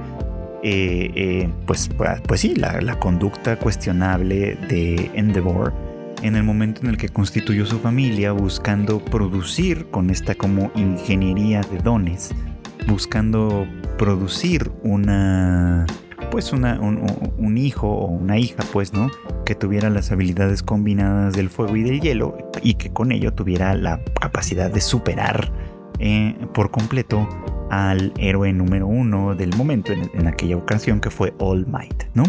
eh, eh, pues, pues sí, la, la conducta cuestionable de Endeavor en el momento en el que constituyó su familia buscando producir con esta como ingeniería de dones, buscando producir una pues una, un, hijo o una hija pues no que tuviera las habilidades combinadas del fuego y del hielo y que con ello tuviera la capacidad de superar eh, por completo al héroe número uno del momento en, aquella ocasión que fue All Might, ¿no?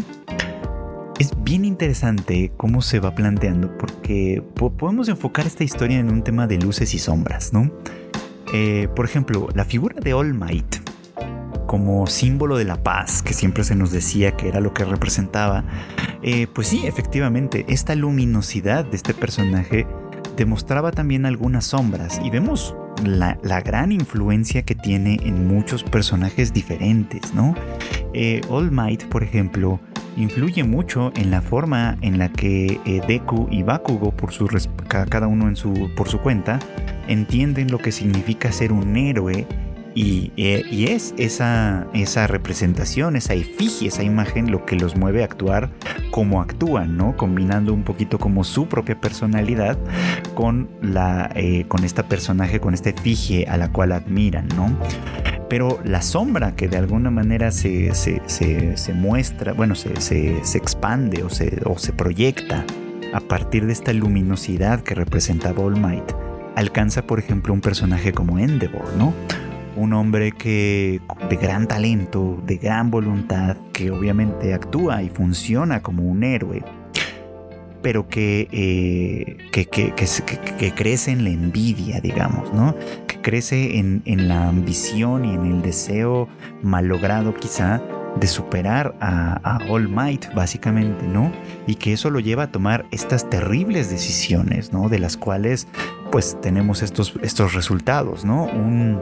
Es bien interesante cómo se va planteando porque podemos enfocar esta historia en un tema de luces y sombras, ¿no? Eh, por ejemplo, la figura de All Might como símbolo de la paz, que siempre se nos decía que era lo que representaba, eh, pues sí, efectivamente, esta luminosidad de este personaje demostraba también algunas sombras y vemos la, gran influencia que tiene en muchos personajes diferentes, ¿no? Eh, All Might, por ejemplo, influye mucho en la forma en la que Deku y Bakugo, por su, cada uno en su, por su cuenta, entienden lo que significa ser un héroe eh, y, es esa, esa representación, esa efigie, esa imagen lo que los mueve a actuar como actúan, ¿no? Combinando un poquito como su propia personalidad con, la, eh, con esta personaje, con esta efigie a la cual admiran, ¿no? Pero la sombra que de alguna manera se, se, muestra, bueno, se, expande o se, o se proyecta a partir de esta luminosidad que representa All Might, alcanza por ejemplo un personaje como Endeavor, ¿no? un hombre que de gran talento, de gran voluntad, que obviamente actúa y funciona como un héroe, pero que, eh, que, crece en la envidia, digamos, ¿no? Que crece en, la ambición y en el deseo malogrado quizá de superar a, All Might, básicamente, ¿no? Y que eso lo lleva a tomar estas terribles decisiones, ¿no? De las cuales, pues, tenemos estos, estos resultados, ¿no? Un,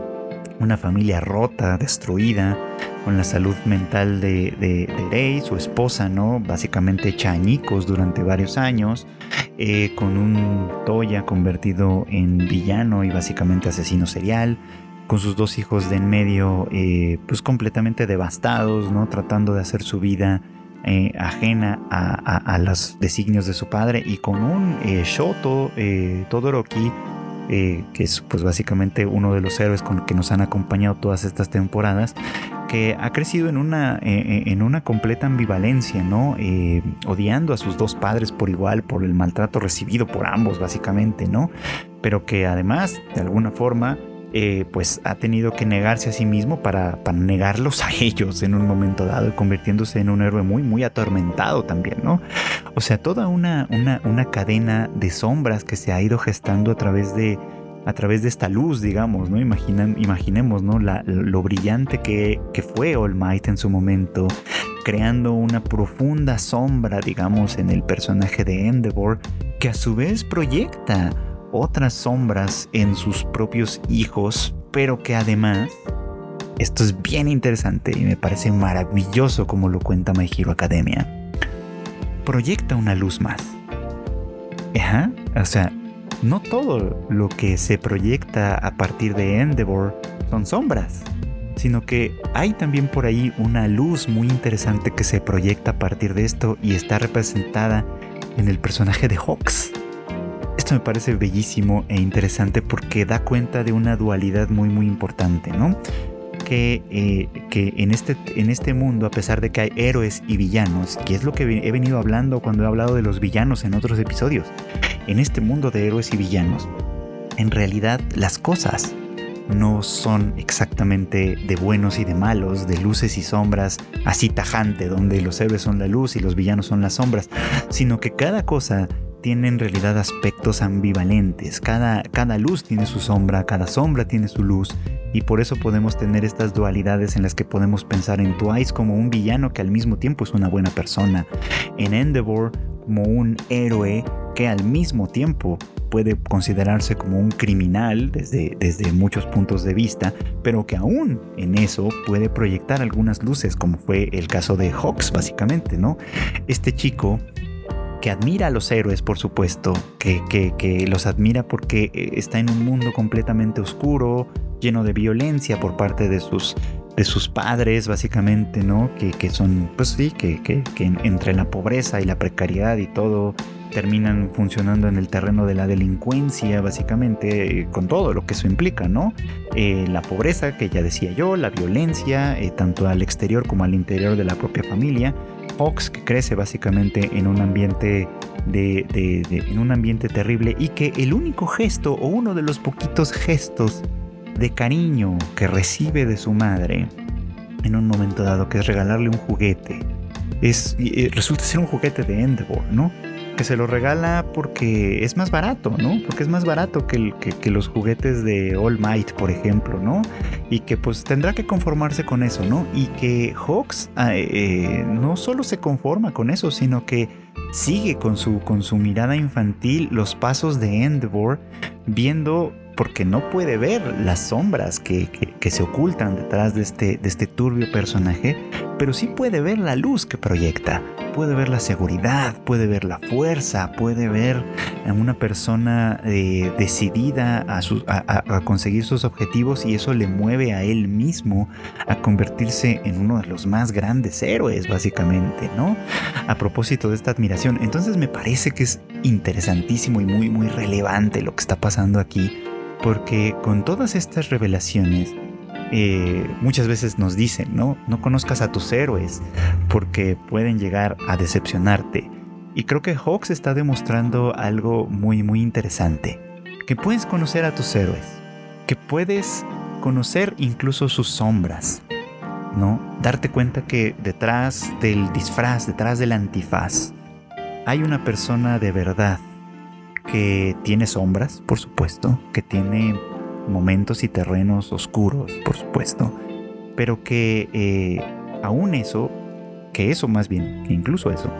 una familia rota, destruida, con la salud mental de, de, Rey, su esposa, ¿no? Básicamente chañicos durante varios años, eh, con un Toya convertido en villano y básicamente asesino serial, con sus dos hijos de en medio, eh, pues completamente devastados, ¿no? Tratando de hacer su vida eh, ajena a, los designios de su padre y con un Shoto Todoroki eh, que es pues básicamente uno de los héroes con que nos han acompañado todas estas temporadas, que ha crecido en una, eh, eh, en una completa ambivalencia, ¿no? odiando a sus dos padres por igual, por el maltrato recibido por ambos, básicamente, ¿no? Pero que además, de alguna forma, pues ha tenido que negarse a sí mismo para, para, negarlos a ellos en un momento dado convirtiéndose en un héroe muy, muy atormentado también, ¿no? O sea, toda una, una, cadena de sombras que se ha ido gestando a través de, a través de esta luz, digamos, ¿no? imaginemos, ¿no? lo brillante que, que, fue All Might en su momento, creando una profunda sombra, digamos, en el personaje de Endeavor, que a su vez proyecta otras sombras en sus propios hijos, pero que además, esto es bien interesante y me parece maravilloso como lo cuenta My Hero Academia proyecta una luz más. Ajá, o sea, no todo lo que se proyecta a partir de Endeavor son sombras, sino que hay también por ahí una luz muy interesante que se proyecta a partir de esto y está representada en el personaje de Hawks. Esto me parece bellísimo e interesante porque da cuenta de una dualidad muy muy importante, ¿no? Eh, que, en, este, en este mundo, a pesar de que hay héroes y villanos, que es lo que he venido hablando cuando he hablado de los villanos en otros episodios, en este mundo de héroes y villanos, en realidad las cosas no son exactamente de buenos y de malos, de luces y sombras, así tajante, donde los héroes son la luz y los villanos son las sombras, sino que cada cosa tiene en realidad aspectos ambivalentes. Cada, cada luz tiene su sombra, cada sombra tiene su luz, y por eso podemos tener estas dualidades en las que podemos pensar en Twice como un villano que al mismo tiempo es una buena persona, en Endeavor como un héroe que al mismo tiempo puede considerarse como un criminal desde, desde muchos puntos de vista, pero que aún en eso puede proyectar algunas luces, como fue el caso de Hawks, básicamente, ¿no? Este chico que admira a los héroes, por supuesto, que, que, los admira porque eh, está en un mundo completamente oscuro, lleno de violencia por parte de sus, de sus padres, básicamente, ¿no? Que, que son, pues sí, que, que, entre la pobreza y la precariedad y todo terminan funcionando en el terreno de la delincuencia, básicamente, eh, con todo lo que eso implica, ¿no? Eh, la pobreza, que ya decía yo, la violencia, tanto al exterior como al interior de la propia familia, Fox que crece básicamente en un ambiente de, en un ambiente terrible y que el único gesto o uno de los poquitos gestos de cariño que recibe de su madre en un momento dado, que es regalarle un juguete. Es, resulta ser un juguete de Endeavor, ¿no? Que se lo regala porque es más barato, ¿no? Porque es más barato que, que, los juguetes de All Might, por ejemplo, ¿no? Y que pues tendrá que conformarse con eso, ¿no? Y que Hawks ah, eh, no solo se conforma con eso, sino que sigue con su, con su mirada infantil los pasos de Endeavor, viendo porque no puede ver las sombras que, se ocultan detrás de este, de este turbio personaje, pero sí puede ver la luz que proyecta, puede ver la seguridad, puede ver la fuerza, puede ver a una persona eh, decidida a, conseguir sus objetivos y eso le mueve a él mismo a convertirse en uno de los más grandes héroes, básicamente, ¿no? A propósito de esta admiración, entonces me parece que es interesantísimo y muy, muy relevante lo que está pasando aquí porque con todas estas revelaciones, eh, muchas veces nos dicen, ¿no? No conozcas a tus héroes porque pueden llegar a decepcionarte. Y creo que Hawks está demostrando algo muy, muy interesante. Que puedes conocer a tus héroes. Que puedes conocer incluso sus sombras. ¿No? Darte cuenta que detrás del disfraz, detrás del antifaz, hay una persona de verdad que tiene sombras, por supuesto, que tiene momentos y terrenos oscuros, por supuesto, pero que eh, aún eso, que eso más bien, que incluso eso,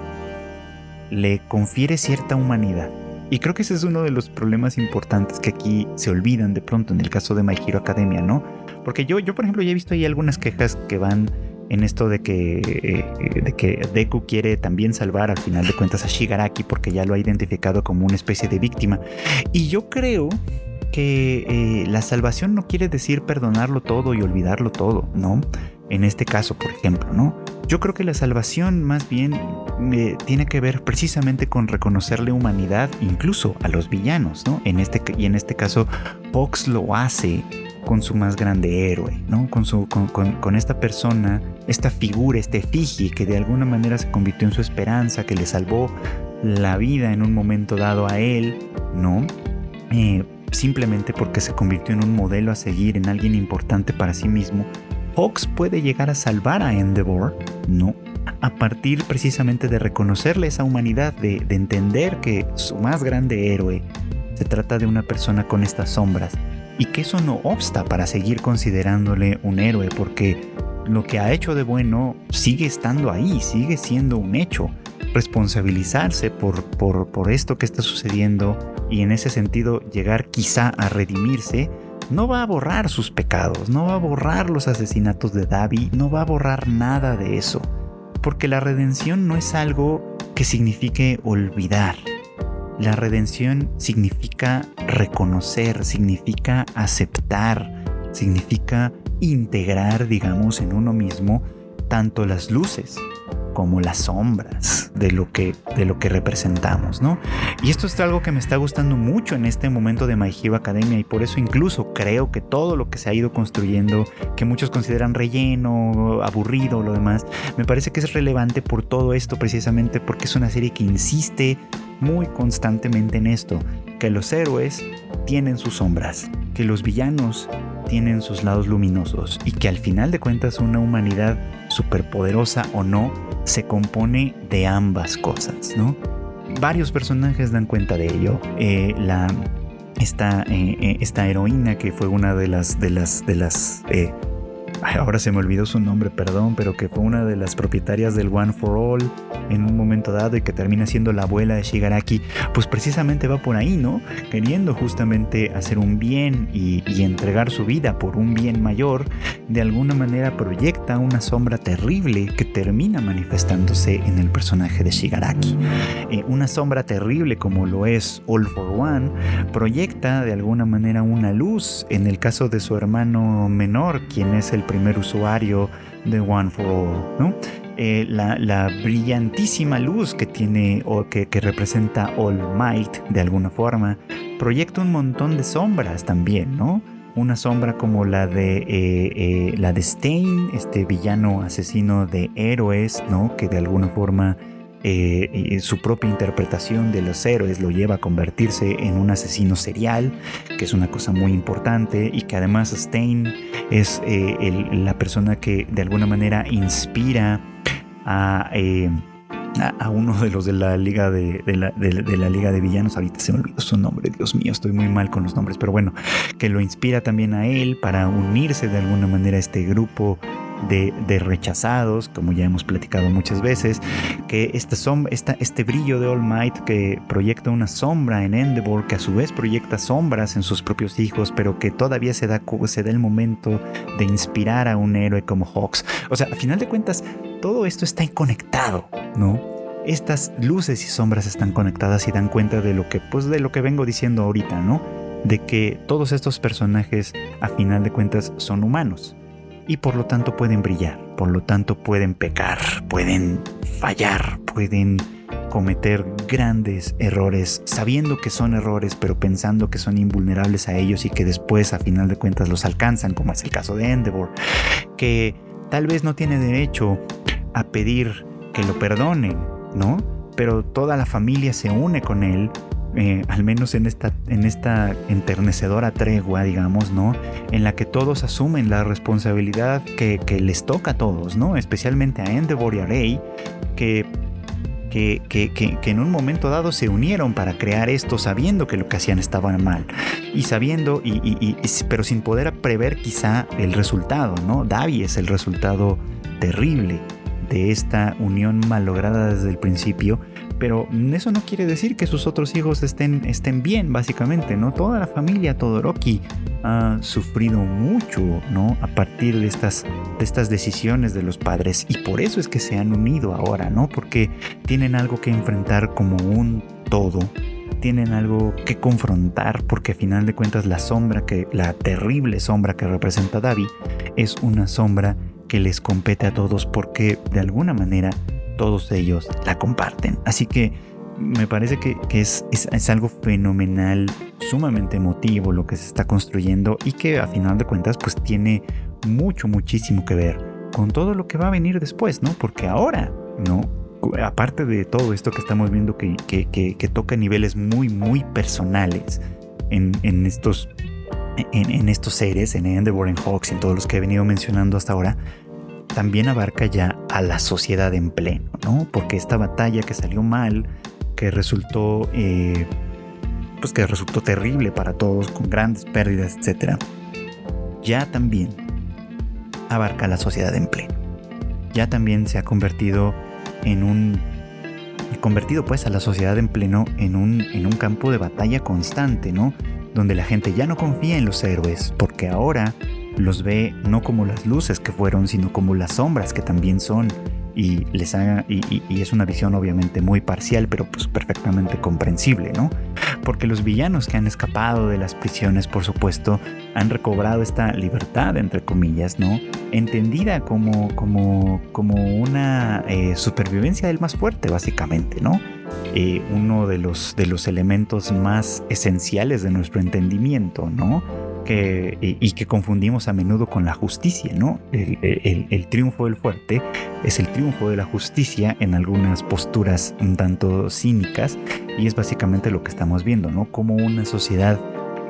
le confiere cierta humanidad. Y creo que ese es uno de los problemas importantes que aquí se olvidan de pronto en el caso de My Hero Academia, ¿no? Porque yo, yo por ejemplo, ya he visto ahí algunas quejas que van en esto de que, eh, de que Deku quiere también salvar al final de cuentas a Shigaraki porque ya lo ha identificado como una especie de víctima. Y yo creo que eh, la salvación no quiere decir perdonarlo todo y olvidarlo todo, ¿no? En este caso, por ejemplo, ¿no? Yo creo que la salvación más bien eh, tiene que ver precisamente con reconocerle humanidad incluso a los villanos, ¿no? En este, y en este caso, Fox lo hace con su más grande héroe, ¿no? Con, su, con, esta persona, esta figura, este efigie que de alguna manera se convirtió en su esperanza, que le salvó la vida en un momento dado a él, ¿no? Eh, simplemente porque se convirtió en un modelo a seguir, en alguien importante para sí mismo, Hawks puede llegar a salvar a Endeavor, ¿no? A partir precisamente de reconocerle esa humanidad, de, de entender que su más grande héroe se trata de una persona con estas sombras y que eso no obsta para seguir considerándole un héroe porque lo que ha hecho de bueno sigue estando ahí, sigue siendo un hecho. Responsabilizarse por, por, por esto que está sucediendo y en ese sentido llegar quizá a redimirse, no va a borrar sus pecados, no va a borrar los asesinatos de Davi, no va a borrar nada de eso. Porque la redención no es algo que signifique olvidar, la redención significa reconocer, significa aceptar, significa integrar, digamos, en uno mismo tanto las luces como las sombras de lo que, de lo que representamos, ¿no? Y esto es algo que me está gustando mucho en este momento de My Academia y por eso incluso creo que todo lo que se ha ido construyendo, que muchos consideran relleno, aburrido, lo demás, me parece que es relevante por todo esto precisamente porque es una serie que insiste muy constantemente en esto, que los héroes tienen sus sombras, que los villanos tienen sus lados luminosos y que al final de cuentas una humanidad superpoderosa o no se compone de ambas cosas, ¿no? Varios personajes dan cuenta de ello. Eh, la, esta, eh, eh, esta, heroína que fue una de las, de las, de las ahora se me olvidó su nombre, perdón, pero que fue una de las propietarias del One for All en un momento dado y que termina siendo la abuela de Shigaraki, pues precisamente va por ahí, ¿no? Queriendo justamente hacer un bien y, entregar su vida por un bien mayor, de alguna manera proyecta una sombra terrible que termina manifestándose en el personaje de Shigaraki. Eh, una sombra terrible como lo es All for One, proyecta de alguna manera una luz en el caso de su hermano menor, quien es el primer usuario de One for All, ¿no? Eh, la, brillantísima luz que tiene o que, representa All Might de alguna forma, proyecta un montón de sombras también, ¿no? Una sombra como la de, eh, eh, la de Stain, este villano asesino de héroes, ¿no? Que de alguna forma eh, su propia interpretación de los héroes lo lleva a convertirse en un asesino serial, que es una cosa muy importante, y que además Stein es eh, la persona que de alguna manera inspira a... Eh, a, uno de los de la liga de, la, liga de villanos. Ahorita se me olvidó su nombre Dios mío estoy muy mal con los nombres pero bueno que lo inspira también a él para unirse de alguna manera a este grupo de, rechazados, como ya hemos platicado muchas veces, que este brillo de All Might que proyecta una sombra en Endeavor, que a su vez proyecta sombras en sus propios hijos, pero que todavía se da, se da el momento de inspirar a un héroe como Hawks. O sea, a final de cuentas, todo esto está conectado, ¿no? Estas luces y sombras están conectadas y dan cuenta de lo que, pues, de lo que vengo diciendo ahorita, ¿no? De que todos estos personajes, a final de cuentas, son humanos y por lo tanto pueden brillar, por lo tanto pueden pecar, pueden fallar, pueden cometer grandes errores sabiendo que son errores pero pensando que son invulnerables a ellos y que después a final de cuentas los alcanzan como es el caso de Endeavor que tal vez no tiene derecho a pedir que lo perdonen, ¿no? Pero toda la familia se une con él eh, al menos en esta, en esta enternecedora tregua, digamos, ¿no? En la que todos asumen la responsabilidad que, les toca a todos, ¿no? Especialmente a Endeavor y a Rey, que que, que, que, en un momento dado se unieron para crear esto sabiendo que lo que hacían estaba mal y sabiendo, y, y, pero sin poder prever quizá el resultado, ¿no? Davi es el resultado terrible de esta unión malograda desde el principio pero eso no quiere decir que sus otros hijos estén, estén bien, básicamente, ¿no? Toda la familia Todoroki ha sufrido mucho, ¿no? A partir de estas, de estas decisiones de los padres y por eso es que se han unido ahora, ¿no? Porque tienen algo que enfrentar como un todo, tienen algo que confrontar porque a final de cuentas la sombra que la terrible sombra que representa Davi es una sombra que les compete a todos porque de alguna manera todos ellos la comparten. Así que me parece que, es, es, algo fenomenal, sumamente emotivo lo que se está construyendo y que a final de cuentas pues tiene mucho, muchísimo que ver con todo lo que va a venir después, ¿no? Porque ahora, ¿no? Aparte de todo esto que estamos viendo que, que, toca niveles muy, muy personales en, en estos, en, en, estos seres, en en Hawks, en todos los que he venido mencionando hasta ahora, también abarca ya a la sociedad en pleno, ¿no? Porque esta batalla que salió mal, que resultó, eh, pues que resultó terrible para todos, con grandes pérdidas, etc., ya también abarca a la sociedad en pleno. Ya también se ha convertido en un convertido pues a la sociedad en pleno en un, en un campo de batalla constante, ¿no? Donde la gente ya no confía en los héroes, porque ahora los ve no como las luces que fueron, sino como las sombras que también son. Y, les y, es una visión obviamente muy parcial, pero pues perfectamente comprensible, ¿no? Porque los villanos que han escapado de las prisiones, por supuesto, han recobrado esta libertad, entre comillas, ¿no? Entendida como, como, como una eh, supervivencia del más fuerte, básicamente, ¿no? Eh, uno de los, de los elementos más esenciales de nuestro entendimiento, ¿no? Y, que confundimos a menudo con la justicia, ¿no? El, triunfo del fuerte es el triunfo de la justicia en algunas posturas un tanto cínicas y es básicamente lo que estamos viendo, ¿no? Como una sociedad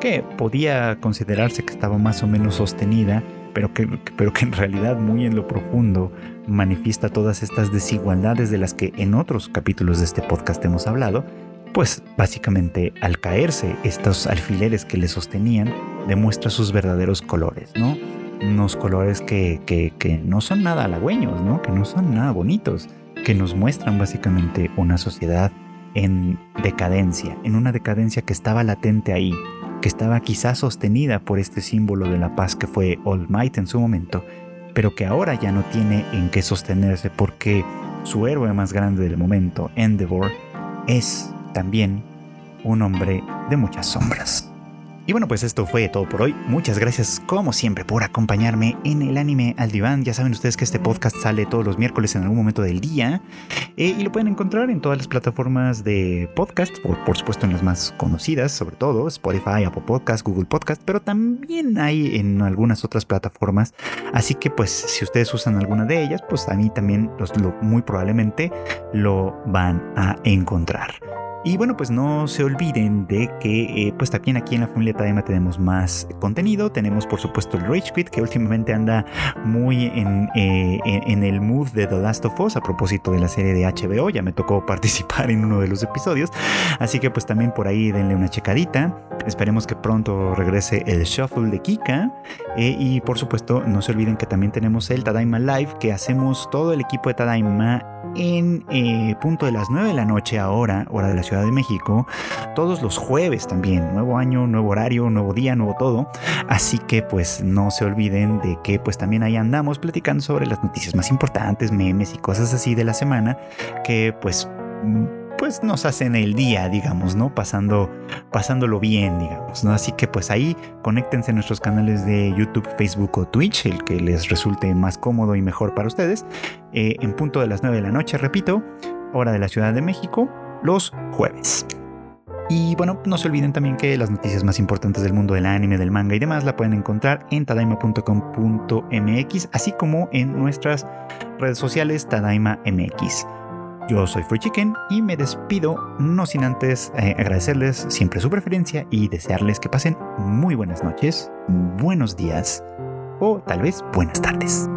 que podía considerarse que estaba más o menos sostenida, pero que, pero que en realidad muy en lo profundo manifiesta todas estas desigualdades de las que en otros capítulos de este podcast hemos hablado, pues básicamente al caerse estos alfileres que le sostenían, demuestra sus verdaderos colores, ¿no? Unos colores que, que, no son nada halagüeños, ¿no? Que no son nada bonitos, que nos muestran básicamente una sociedad en decadencia, en una decadencia que estaba latente ahí, que estaba quizás sostenida por este símbolo de la paz que fue All Might en su momento, pero que ahora ya no tiene en qué sostenerse porque su héroe más grande del momento, Endeavor, es también un hombre de muchas sombras. Y bueno, pues esto fue todo por hoy. Muchas gracias como siempre por acompañarme en el anime al diván. Ya saben ustedes que este podcast sale todos los miércoles en algún momento del día eh, y lo pueden encontrar en todas las plataformas de podcast, por, por supuesto en las más conocidas, sobre todo Spotify, Apple Podcast, Google Podcast, pero también hay en algunas otras plataformas. Así que pues si ustedes usan alguna de ellas, pues a mí también los, lo, muy probablemente lo van a encontrar. Y bueno, pues no se olviden de que eh, pues también aquí en la familia Tadaima tenemos más contenido. Tenemos por supuesto el Rage Quit que últimamente anda muy en, eh, en, el mood de The Last of Us a propósito de la serie de HBO. Ya me tocó participar en uno de los episodios. Así que pues también por ahí denle una checadita. Esperemos que pronto regrese el Shuffle de Kika. Eh, y por supuesto no se olviden que también tenemos el Tadaima Live que hacemos todo el equipo de Tadaima en eh, punto de las 9 de la noche ahora, hora de la Ciudad de México, todos los jueves también, nuevo año, nuevo horario, nuevo día, nuevo todo. Así que pues no se olviden de que pues también ahí andamos platicando sobre las noticias más importantes, memes y cosas así de la semana que pues pues nos hacen el día, digamos, ¿no? Pasando, pasándolo bien, digamos, ¿no? Así que pues ahí conéctense a nuestros canales de YouTube, Facebook o Twitch, el que les resulte más cómodo y mejor para ustedes, eh, en punto de las 9 de la noche, repito, hora de la Ciudad de México, los jueves. Y bueno, no se olviden también que las noticias más importantes del mundo del anime, del manga y demás la pueden encontrar en tadaima.com.mx, así como en nuestras redes sociales Tadaima MX. Yo soy Free Chicken y me despido no sin antes eh, agradecerles siempre su preferencia y desearles que pasen muy buenas noches, buenos días o tal vez buenas tardes.